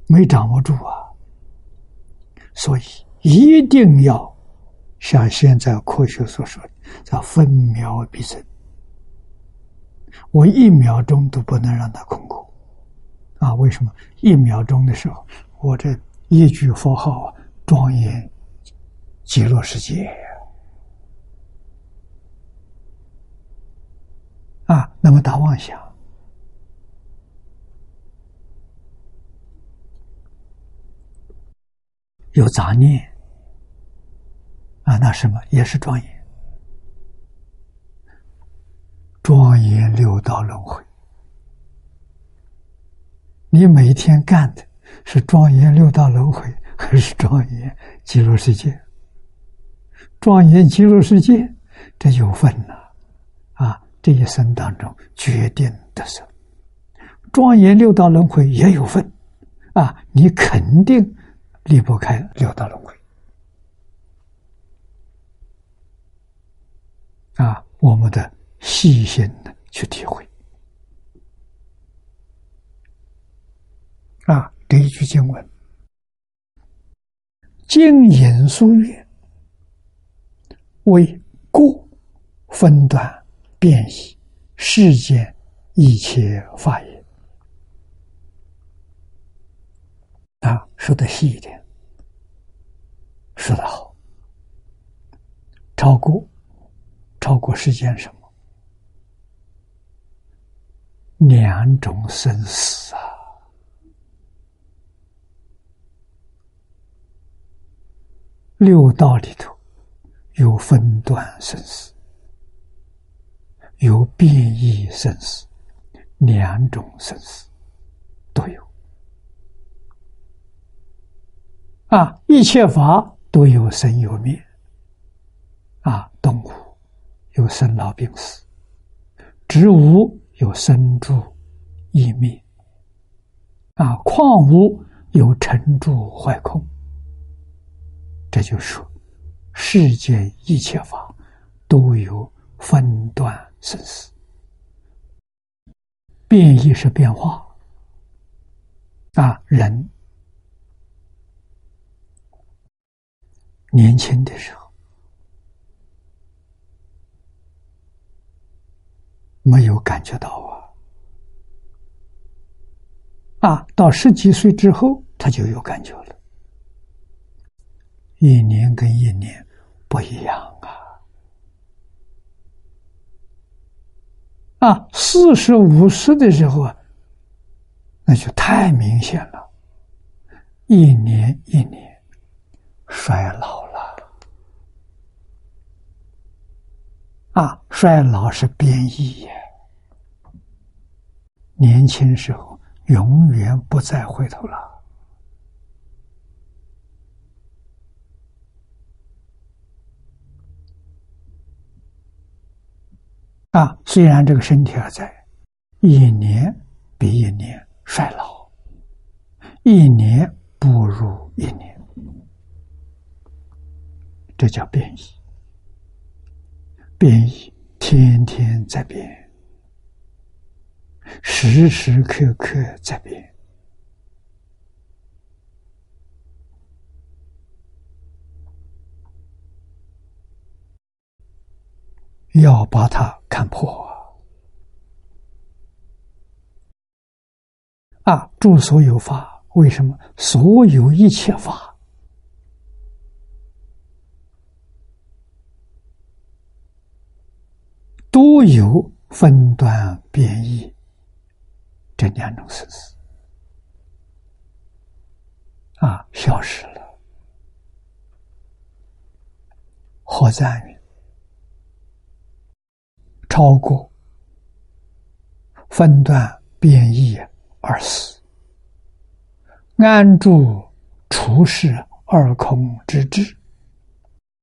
没掌握住啊。所以一定要像现在科学所说的，叫分秒必争。我一秒钟都不能让它空过啊！为什么？一秒钟的时候，我这一句佛号庄严极乐世界。啊，那么大妄想，有杂念，啊，那什么也是庄严，庄严六道轮回。你每天干的是庄严六道轮回，还是庄严极乐世界？庄严极乐世界，这有分呐，啊。这一生当中决定得失，庄严六道轮回也有份，啊，你肯定离不开六道轮回。啊，我们的细心的去体会。啊，这一句经文：“经引书曰，为过分段变异世间一切法也。”啊，说的细一点，说的好，超过。超过世间什么？两种生死啊！六道里头有分段生死，有变异生死，两种生死都有。啊，一切法都有生有灭。啊，动物。有生老病死，植物有生住异灭，啊，矿物有成住坏空。这就说，世间一切法都有分段生死，变异是变化，啊，人年轻的时候。没有感觉到啊！啊，到十几岁之后，他就有感觉了。一年跟一年不一样啊！啊，四十五十的时候啊，那就太明显了。一年一年衰老了啊，衰老是变异。年轻时候，永远不再回头了。啊，虽然这个身体还在，一年比一年衰老，一年不如一年，这叫变异。变异，天天在变。时时刻刻在变，要把它看破啊！诸所有法，为什么所有一切法都有分段变异？这两种事实啊，消失了。何在于超过分段变异而死，安住处世二空之智，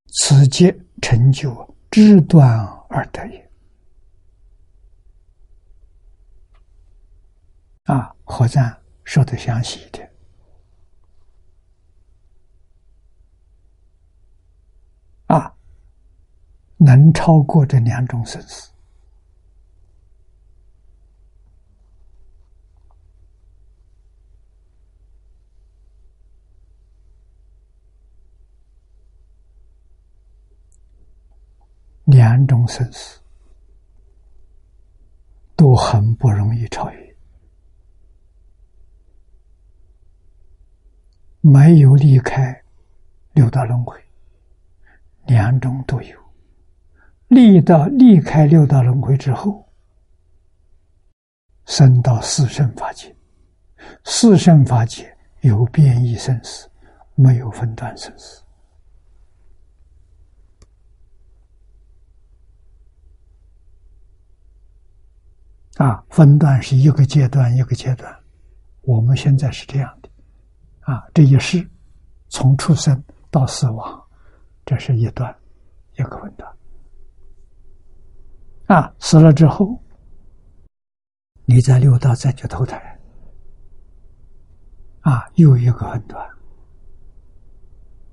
此皆成就智断而得也。啊，何赞说的详细一点？啊，能超过这两种生死，两种生死都很不容易超越。没有离开六道轮回，两种都有。离到离开六道轮回之后，升到四圣法界。四圣法界有变异生死，没有分段生死。啊，分段是一个阶段一个阶段，我们现在是这样。啊，这一世从出生到死亡，这是一段一个分段。啊，死了之后，你在六道再去投胎，啊，又一个很短。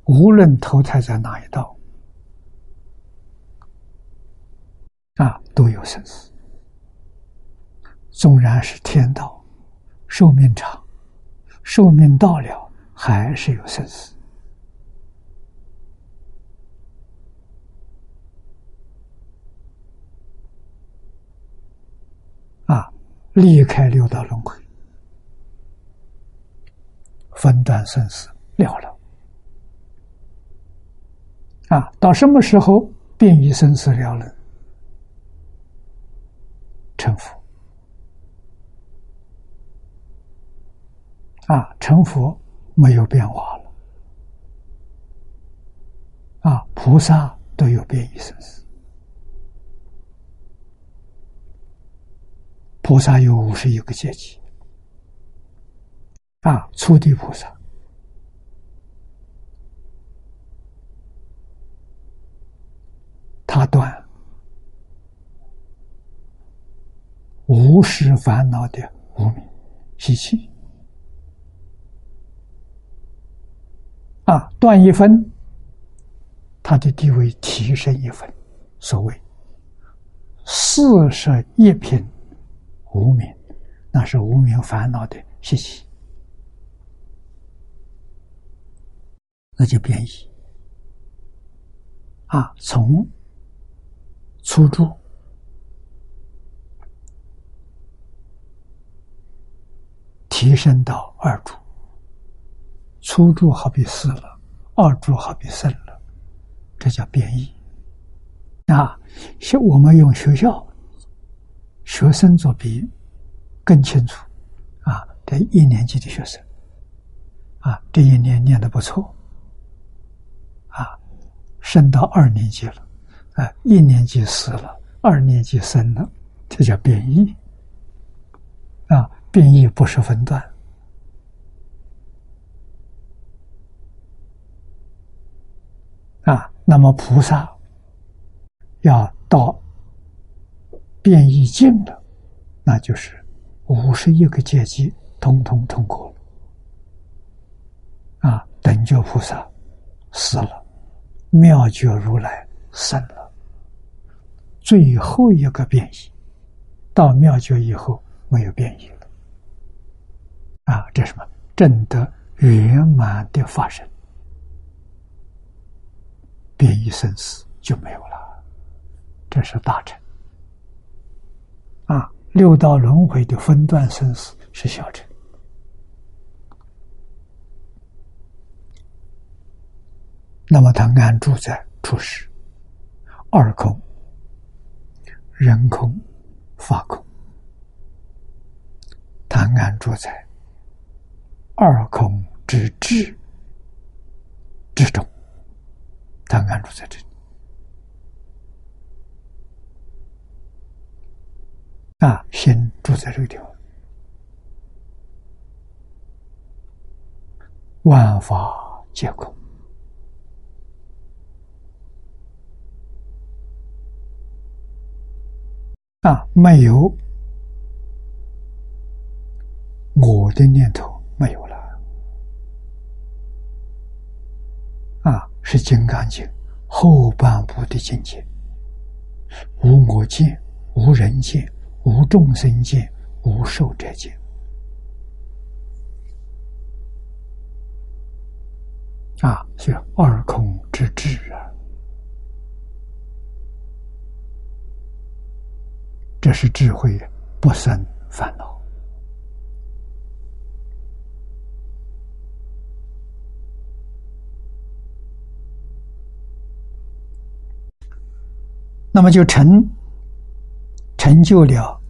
无论投胎在哪一道，啊，都有生死。纵然是天道，寿命长，寿命到了，还是有生死。啊，离开六道轮回，分段生死了了。啊，到什么时候变异生死了了？成佛。啊，成佛没有变化了。啊，菩萨都有变异生死。菩萨有五十一个阶级，啊，初地菩萨，他断无始烦恼的无名习气，啊，断一分，他的地位提升一分，所谓四十一品。无名，那是无名烦恼的习气，那就变异啊！从初住提升到二住，初住好比死了，二住好比生了，这叫变异。啊！像我们用学校。学生做比喻更清楚，啊，这一年级的学生，啊，这一年念的不错，啊，升到二年级了，啊，一年级死了，二年级生了，这叫变异，啊，变异不是分段，啊，那么菩萨要到。变异尽了，那就是五十一个阶级通通通过了。啊，等觉菩萨死了，妙觉如来生了，最后一个变异，到妙觉以后没有变异了。啊，这什么？正得圆满的发生，变异生死就没有了，这是大成。啊，六道轮回的分段生死是小乘，那么他安住在初始二空、人空、法空，他安住在二空之智之中，他安住在这里。啊，心住在这个地方，万法皆空。啊，没有我的念头，没有了。啊，是金刚经后半部的境界，无我见，无人见。无众生见，无寿者见，啊，是二空之智啊，这是智慧不生烦恼。那么就成成就了。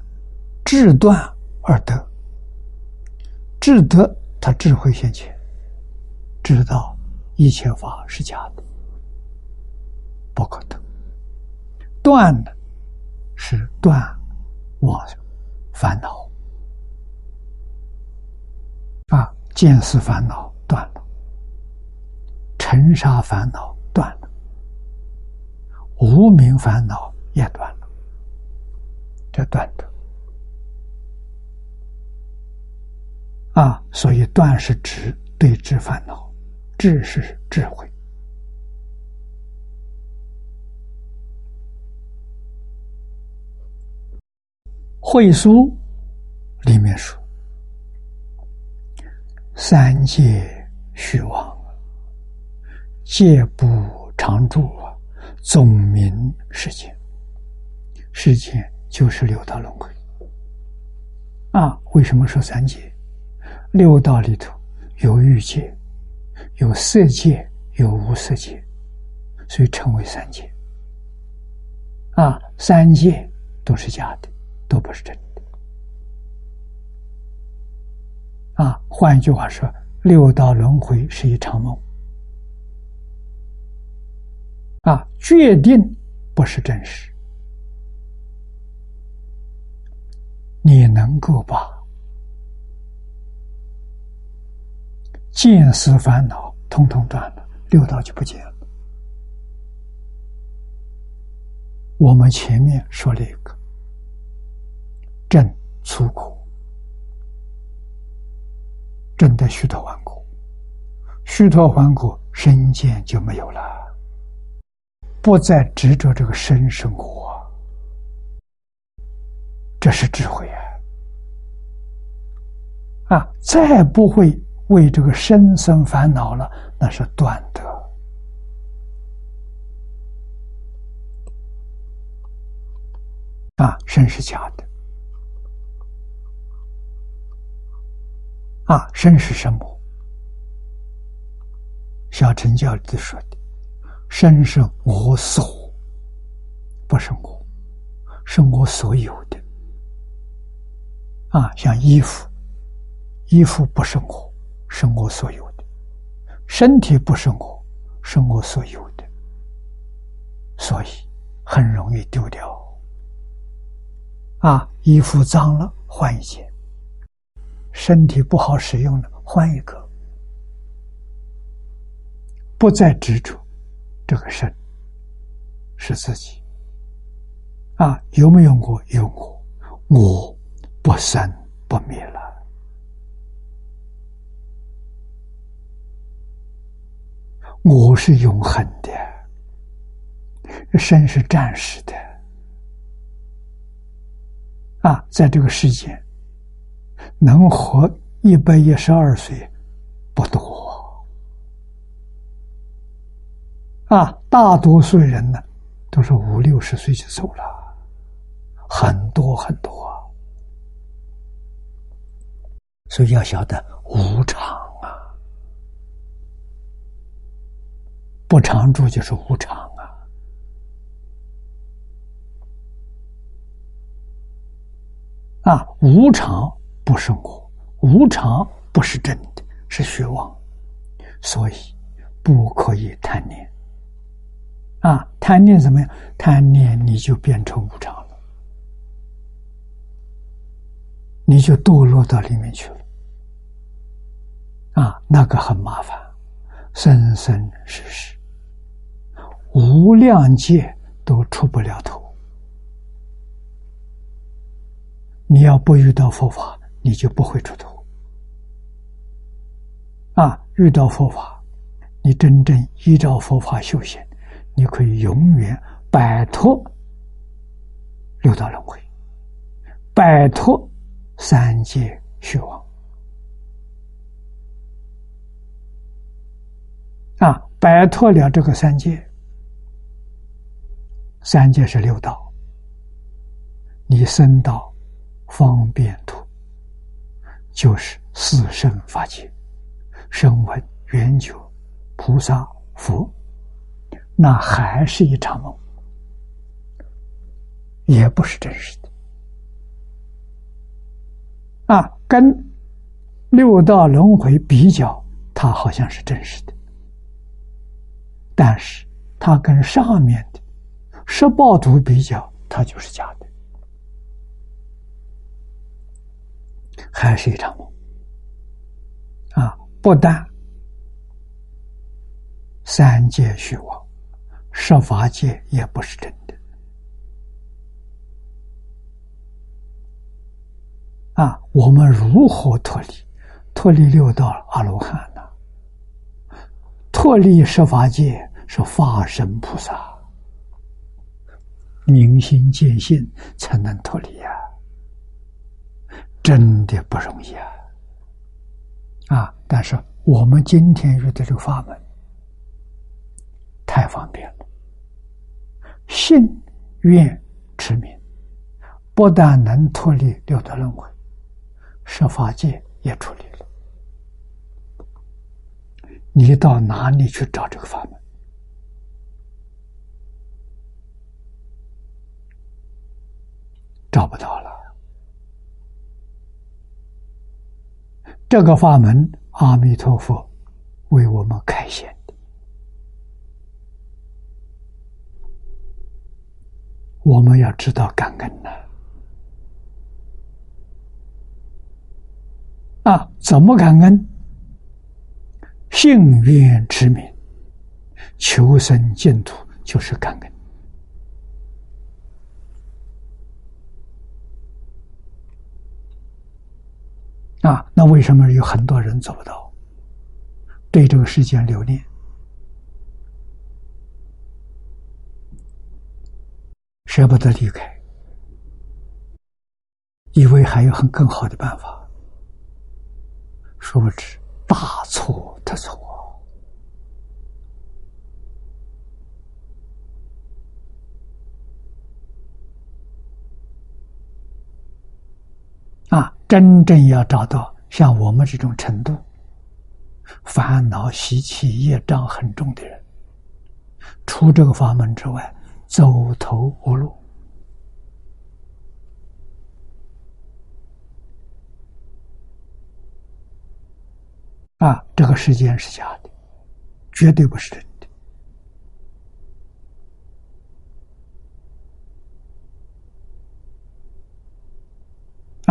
智断而得，智得他智慧现前，知道一切法是假的，不可得。断的是断妄烦恼啊，见思烦恼断了，尘沙烦恼，无名烦恼也断了，这断的。啊，所以断是指对治烦恼，智是智慧。会书里面说：“三界虚妄，戒不常住，总名世间。世间就是六道轮回啊。为什么说三界？六道里头有欲界，有色界，有无色界，所以称为三界。啊，三界都是假的。”都不是真的啊！换一句话说，六道轮回是一场梦啊，决定不是真实。你能够把见思烦恼通通断了，六道就不见了。我们前面说了一个。正出苦，正的虚脱顽苦，虚脱顽苦，身见就没有了，不再执着这个身生活，这是智慧啊！啊，再不会为这个身生烦恼了，那是断得啊，身是假的。啊，身是什么？小乘教子说的，身是我所，不是我，是我所有的。啊，像衣服，衣服不是我，是我所有的；身体不是我，是我所有的，所以很容易丢掉。啊，衣服脏了，换一件。身体不好使用了，换一个，不再执着这个身是自己啊？有没有我？有我，我不生不灭了。我是永恒的，身是暂时的啊，在这个世间。能活一百一十二岁不多啊！大多数人呢，都是五六十岁就走了，很多很多。所以要晓得无常啊，不常住就是无常啊！啊，无常。不是我，无常不是真的，是虚妄，所以不可以贪念。啊，贪念怎么样？贪念你就变成无常了，你就堕落到里面去了。啊，那个很麻烦，生生世世，无量劫都出不了头。你要不遇到佛法。你就不会出头啊！遇到佛法，你真正依照佛法修行，你可以永远摆脱六道轮回，摆脱三界虚妄啊！摆脱了这个三界，三界是六道，你升到方便土。就是四圣法界，声闻、缘觉、菩萨、佛，那还是一场梦，也不是真实的。啊，跟六道轮回比较，它好像是真实的，但是它跟上面的十报图比较，它就是假的。还是一场梦啊！不但三界虚妄，十法界也不是真的啊！我们如何脱离？脱离六道阿罗汉呢，脱离十法界是化身菩萨，明心见性才能脱离呀，真的不容易啊！啊，但是我们今天遇的这个法门太方便了，信愿持名，不但能脱离六道轮回，十法界也处理了。你到哪里去找这个法门？找不到了。这个法门，阿弥陀佛为我们开显我们要知道感恩呐。啊，怎么感恩？信愿持名，求生净土就是感恩啊！那为什么有很多人做不到？对这个世间留恋，舍不得离开，以为还有很更好的办法，殊不知。大错特错啊！真正要找到像我们这种程度，烦恼习气业障很重的人，除这个法门之外，走投无路。啊，这个世间是假的，绝对不是真的。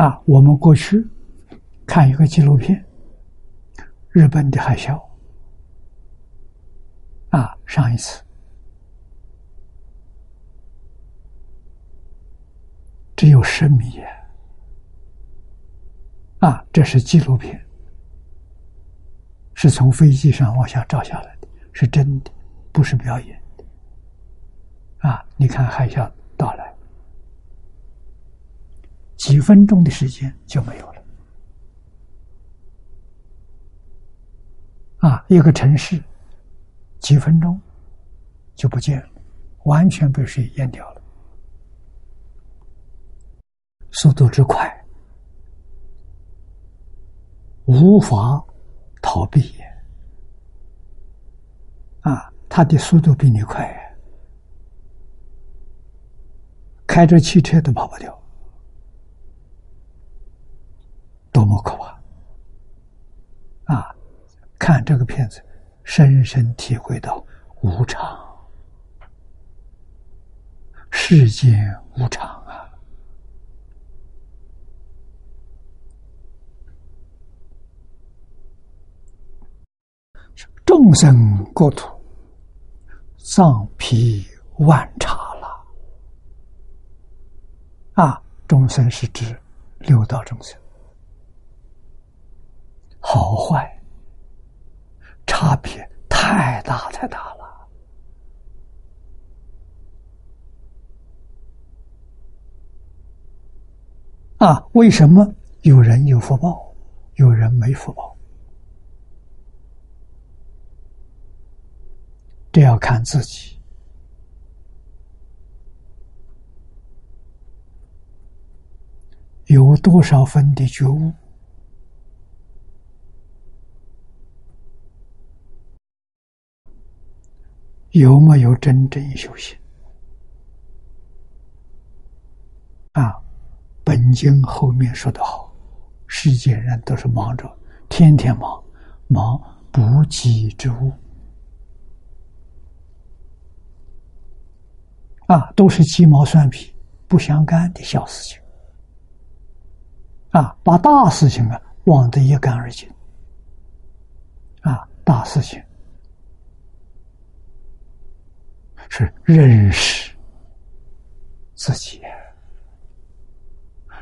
啊，我们过去看一个纪录片，日本的海啸。啊，上一次只有十米。啊，这是纪录片。是从飞机上往下照下来的，是真的，不是表演的。啊，你看海啸到来，几分钟的时间就没有了。啊，一个城市几分钟就不见了，完全被水淹掉了，速度之快，无法。逃避啊！他的速度比你快，开着汽车都跑不掉，多么可怕！啊！看这个片子，深深体会到无常，世间无常啊！众生国土，藏皮万差了。啊，众生是指六道众生，好坏差别太大太大了。啊，为什么有人有福报，有人没福报？这要看自己有多少分的觉悟，有没有真正修行？啊，本经后面说的好，世间人都是忙着，天天忙，忙不济之物。啊，都是鸡毛蒜皮、不相干的小事情，啊，把大事情啊忘得一干二净，啊，大事情。是认识自己，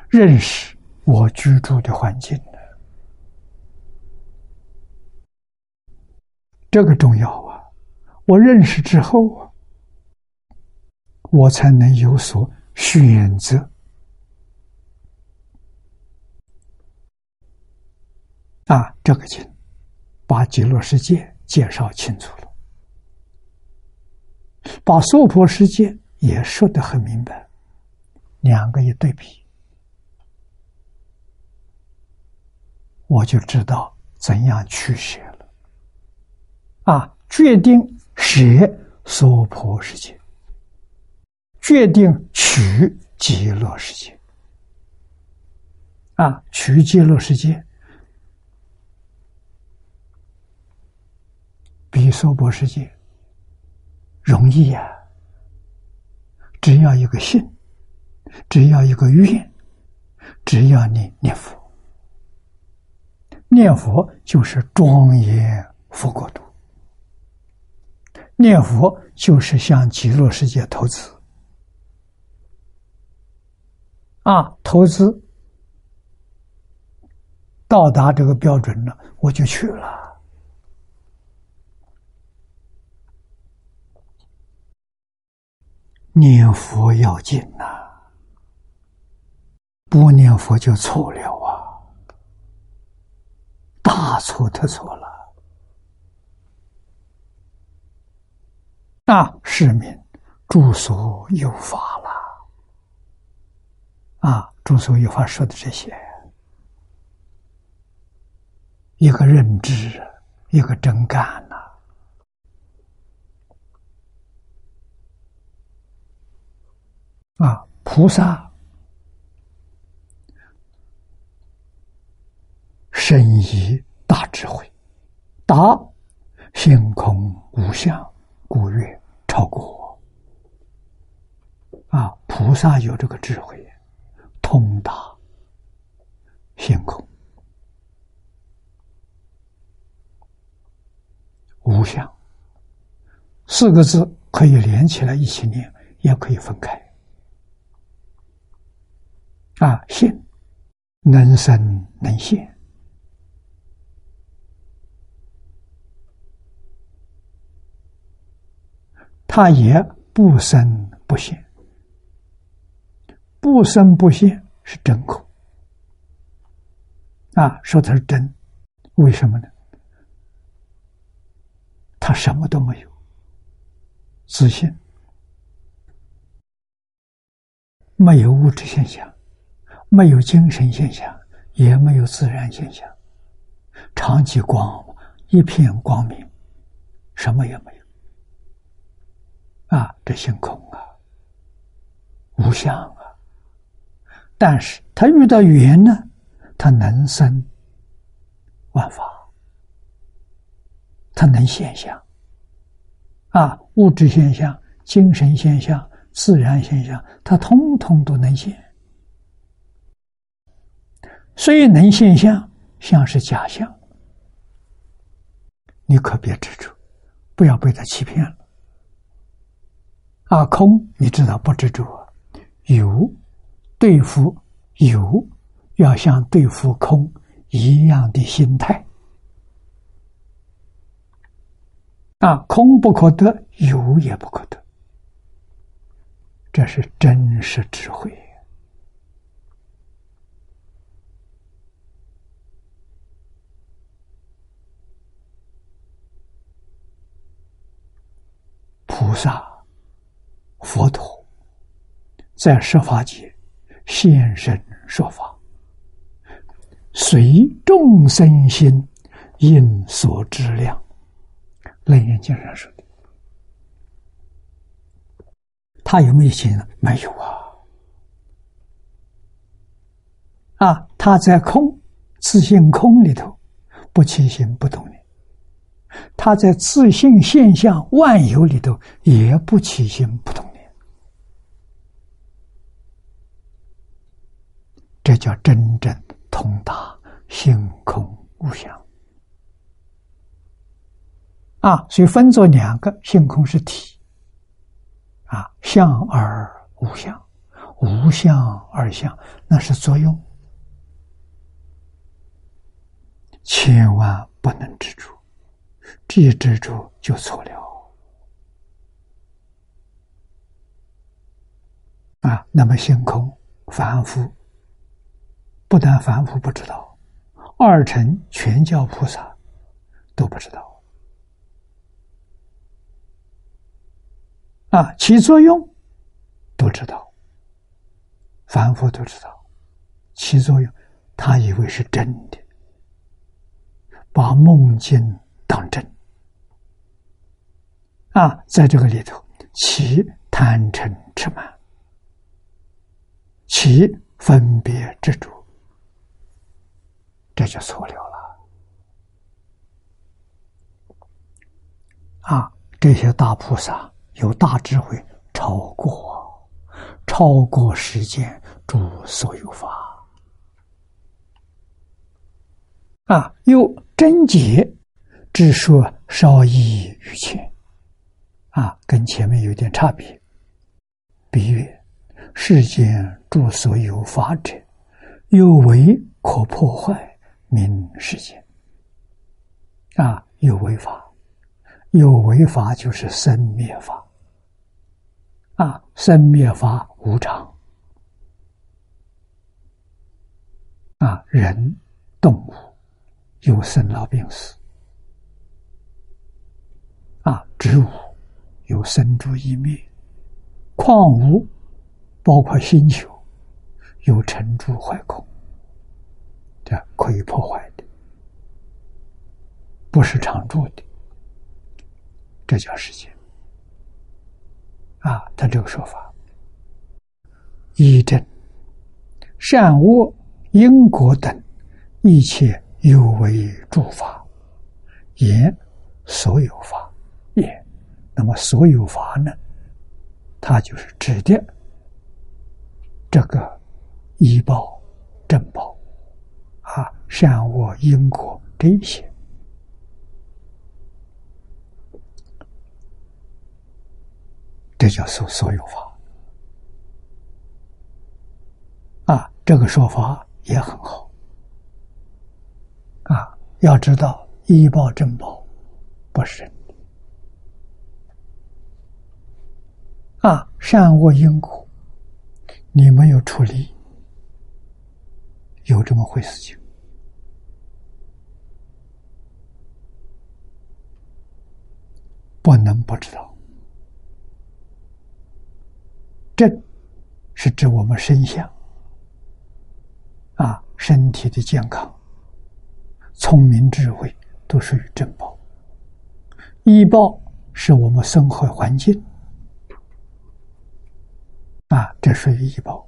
认识我居住的环境，这个重要啊！我认识之后啊，我才能有所选择啊！这个经把极乐世界介绍清楚了，把娑婆世界也说得很明白，两个一对比。我就知道怎样取舍了，啊，决定舍娑婆世界，决定取极乐世界，啊，取极乐世界比娑婆世界容易呀，只要一个信，只要一个愿，只要你念佛。念佛就是庄严佛国度，念佛就是向极乐世界投资，啊，投资到达这个标准了，我就去了。念佛要紧呐，不念佛就错了啊。大错特错了！啊，市民住所有法了。啊，住所有法说的这些，一个认知，一个真干呐。啊，菩萨。深以大智慧，达性空无相，故曰超过。啊，菩萨有这个智慧，通达性空无相四个字可以连起来一起念，也可以分开。啊，性能生能现。它也不生不现，不生不现是真空啊！说它是真，为什么呢？它什么都没有，自信，没有物质现象，没有精神现象，也没有自然现象，长期光，一片光明，什么也没有。啊，这性空啊，无相，但是他遇到缘呢，他能生万法，他能现象，啊，物质现象、精神现象、自然现象，他通通都能现。虽能现象，像是假象，你可别执着，不要被他欺骗了。啊，空，你知道不执着；有，对付有，要像对付空一样的心态。啊，空不可得，有也不可得，这是真实智慧。菩萨。佛陀在十法界现身说法，随众生心应所知量。楞严经上说的，他有没有心呢？没有啊！啊，他在空自性空里头，不起心不动念；他在自性现象万有里头，也不起心不动。这叫真正通达性空无相啊！所以分作两个，性空是体啊，相而无相，无相而相，那是作用，千万不能执着，这一执着就错了啊！那么性空凡夫，不但凡夫不知道，二乘全教菩萨都不知道啊！起作用都知道，凡夫都知道起作用，他以为是真的，把梦境当真。啊，在这个里头，起贪嗔痴慢，起分别执着，这就错了了。啊，这些大菩萨有大智慧，超过超过世间诸所有法。啊，有真解，只说稍异于前。啊，跟前面有点差别。比喻世间诸所有法者，有为可破坏，名世间。啊，有为法，有为法就是生灭法。啊，生灭法无常。啊，人、动物有生老病死。啊，植物。有生住异灭，矿物包括星球，有成住坏空，这可以破坏的，不是常住的，这叫世界。啊，他这个说法，一正善恶因果等一切有为诸法，言所有法也。那么所有法呢，它就是指的这个医报、正报、善恶因果这一些，这叫所所有法啊。这个说法也很好啊。要知道医报、正报不是。啊，善恶因果，你没有处理，有这么回事情，不能不知道。正是指我们身相，啊，身体的健康、聪明、智慧都属于正报。医报是我们生活环境。啊，这属于医报，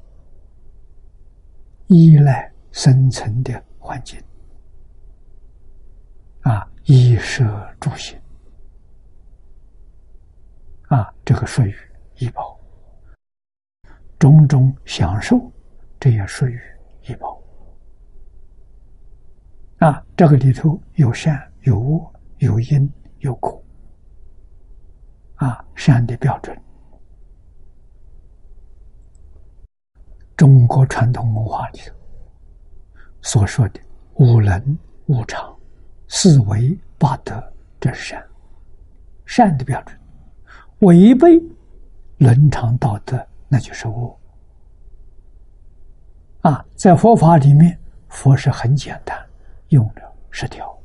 依赖生存的环境，啊，衣食住行，啊，这个属于医保，种种享受，这也属于医保，啊，这个里头有善有恶有因有果，啊，善的标准。中国传统文化里头所说的五伦五常、四维八德，这是善，善的标准；违背伦常道德，那就是恶。啊，在佛法里面，佛是很简单，用了十条，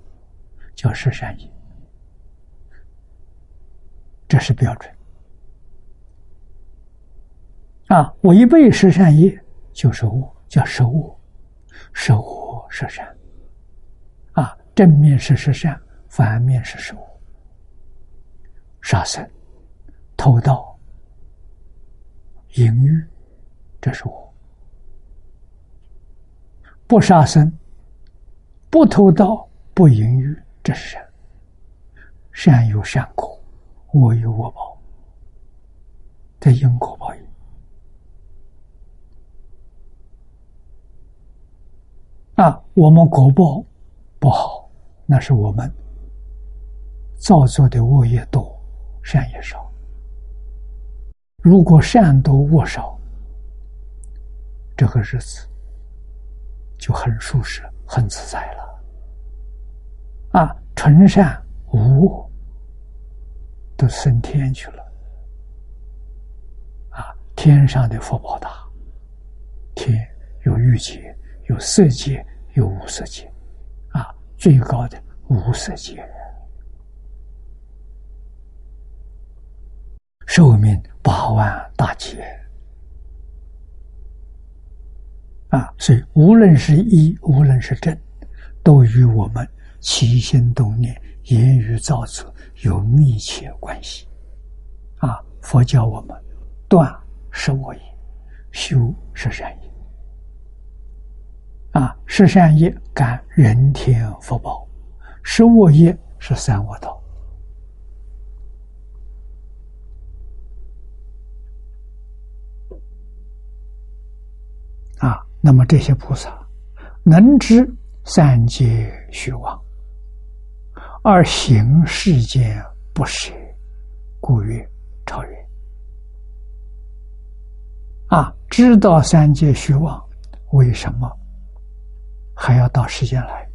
叫十善业，这是标准。啊，违背十善业。就是恶，叫十恶，十恶十善，啊，正面是十善，反面是十恶。杀生、偷盗、淫欲，这是我；不杀生、不偷盗、不淫欲，这是善。善有善果，恶有恶报，这因果报应。啊，我们果报不好，那是我们造作的恶业多，善业少。如果善多恶少，这个日子就很舒适、很自在了。啊，纯善无都升天去了。啊，天上的福报大，天有欲界，有色界，有无色界，啊，最高的无色界，寿命八万大劫。啊，所以无论是一，无论是正，都与我们起心动念、言语造作有密切关系。啊，佛教我们断是我业，修是善业。啊，是善业感人天福报，是我业是三恶道。啊。那么这些菩萨能知三界虚妄，而行世间不舍，故曰超越。啊，知道三界虚妄，为什么还要到世间来？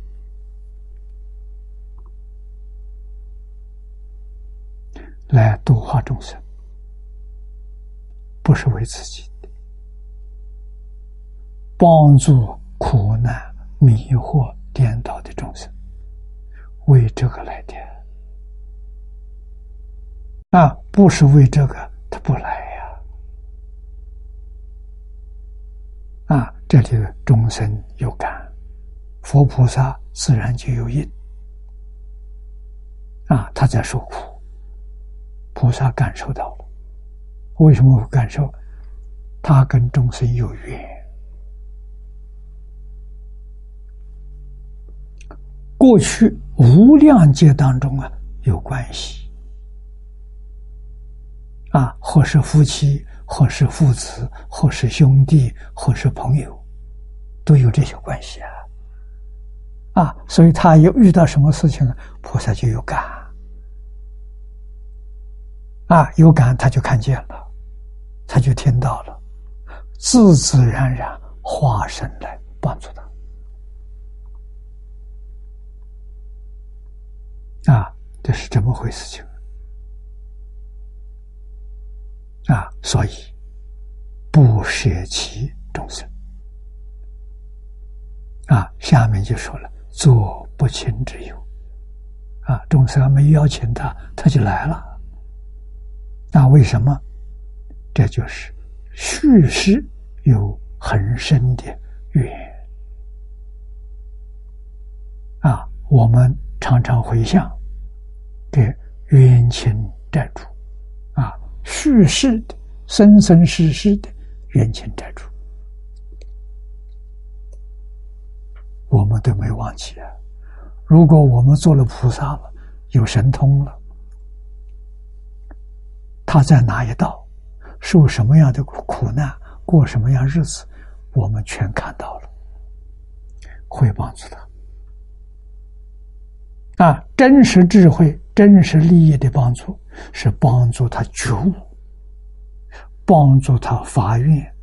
来度化众生，不是为自己。帮助苦难、迷惑、颠倒的众生，为这个来的啊！不是为这个，他不来呀！啊，这里的众生有感，佛菩萨自然就有因啊！他在受苦，菩萨感受到了，为什么会感受？他跟众生有缘。过去无量劫当中啊，有关系啊，或是夫妻，或是父子，或是兄弟，或是朋友，都有这些关系啊。啊，所以他有遇到什么事情，菩萨就有感啊，有感他就看见了，他就听到了，自自然然化身来帮助他。啊，这是这么回事情啊！所以不舍弃众生啊。下面就说了，做不亲之友啊，众生还没邀请他，他就来了。那为什么？这就是叙事有很深的缘啊。我们常常回想。的冤亲债主，啊，去世的、生生世世的冤亲债主，我们都没忘记啊。如果我们做了菩萨了，有神通了，他在哪一道，受什么样的苦难，过什么样日子，我们全看到了，会帮助他。啊，真实智慧。真实利益的帮助是帮助他觉悟，帮助他发愿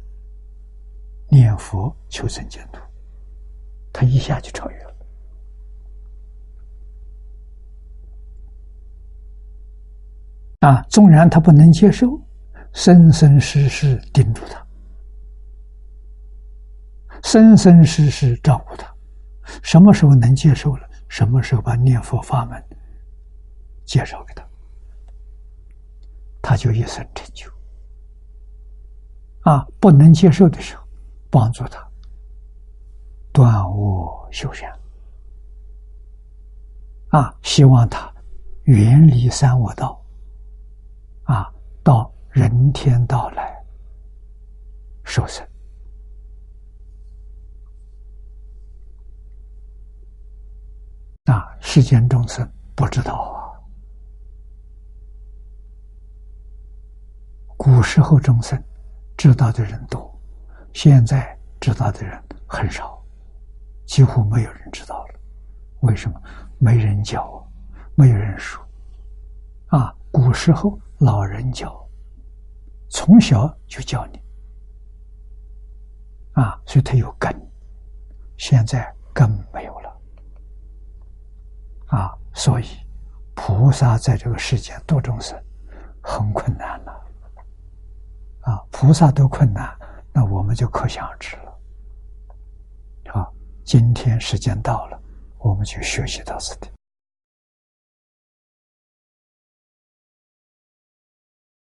念佛求生净土，他一下就超越了。啊，纵然他不能接受，生生世世盯住他，生生世世照顾他，什么时候能接受了？什么时候把念佛法门？介绍给他，他就一生成就。啊，不能接受的时候，帮助他断恶修善。啊，希望他远离三恶道，啊，到人天道来受生。啊，世间众生不知道啊。古时候众生知道的人多，现在知道的人很少，几乎没有人知道了。为什么？没人教，没有人说。啊，古时候老人教，从小就教你，啊，所以他有根。现在根没有了，啊，所以菩萨在这个世间度众生很困难了，啊，菩萨都困难，那我们就可想而知了。好，今天时间到了，我们就学习到此地。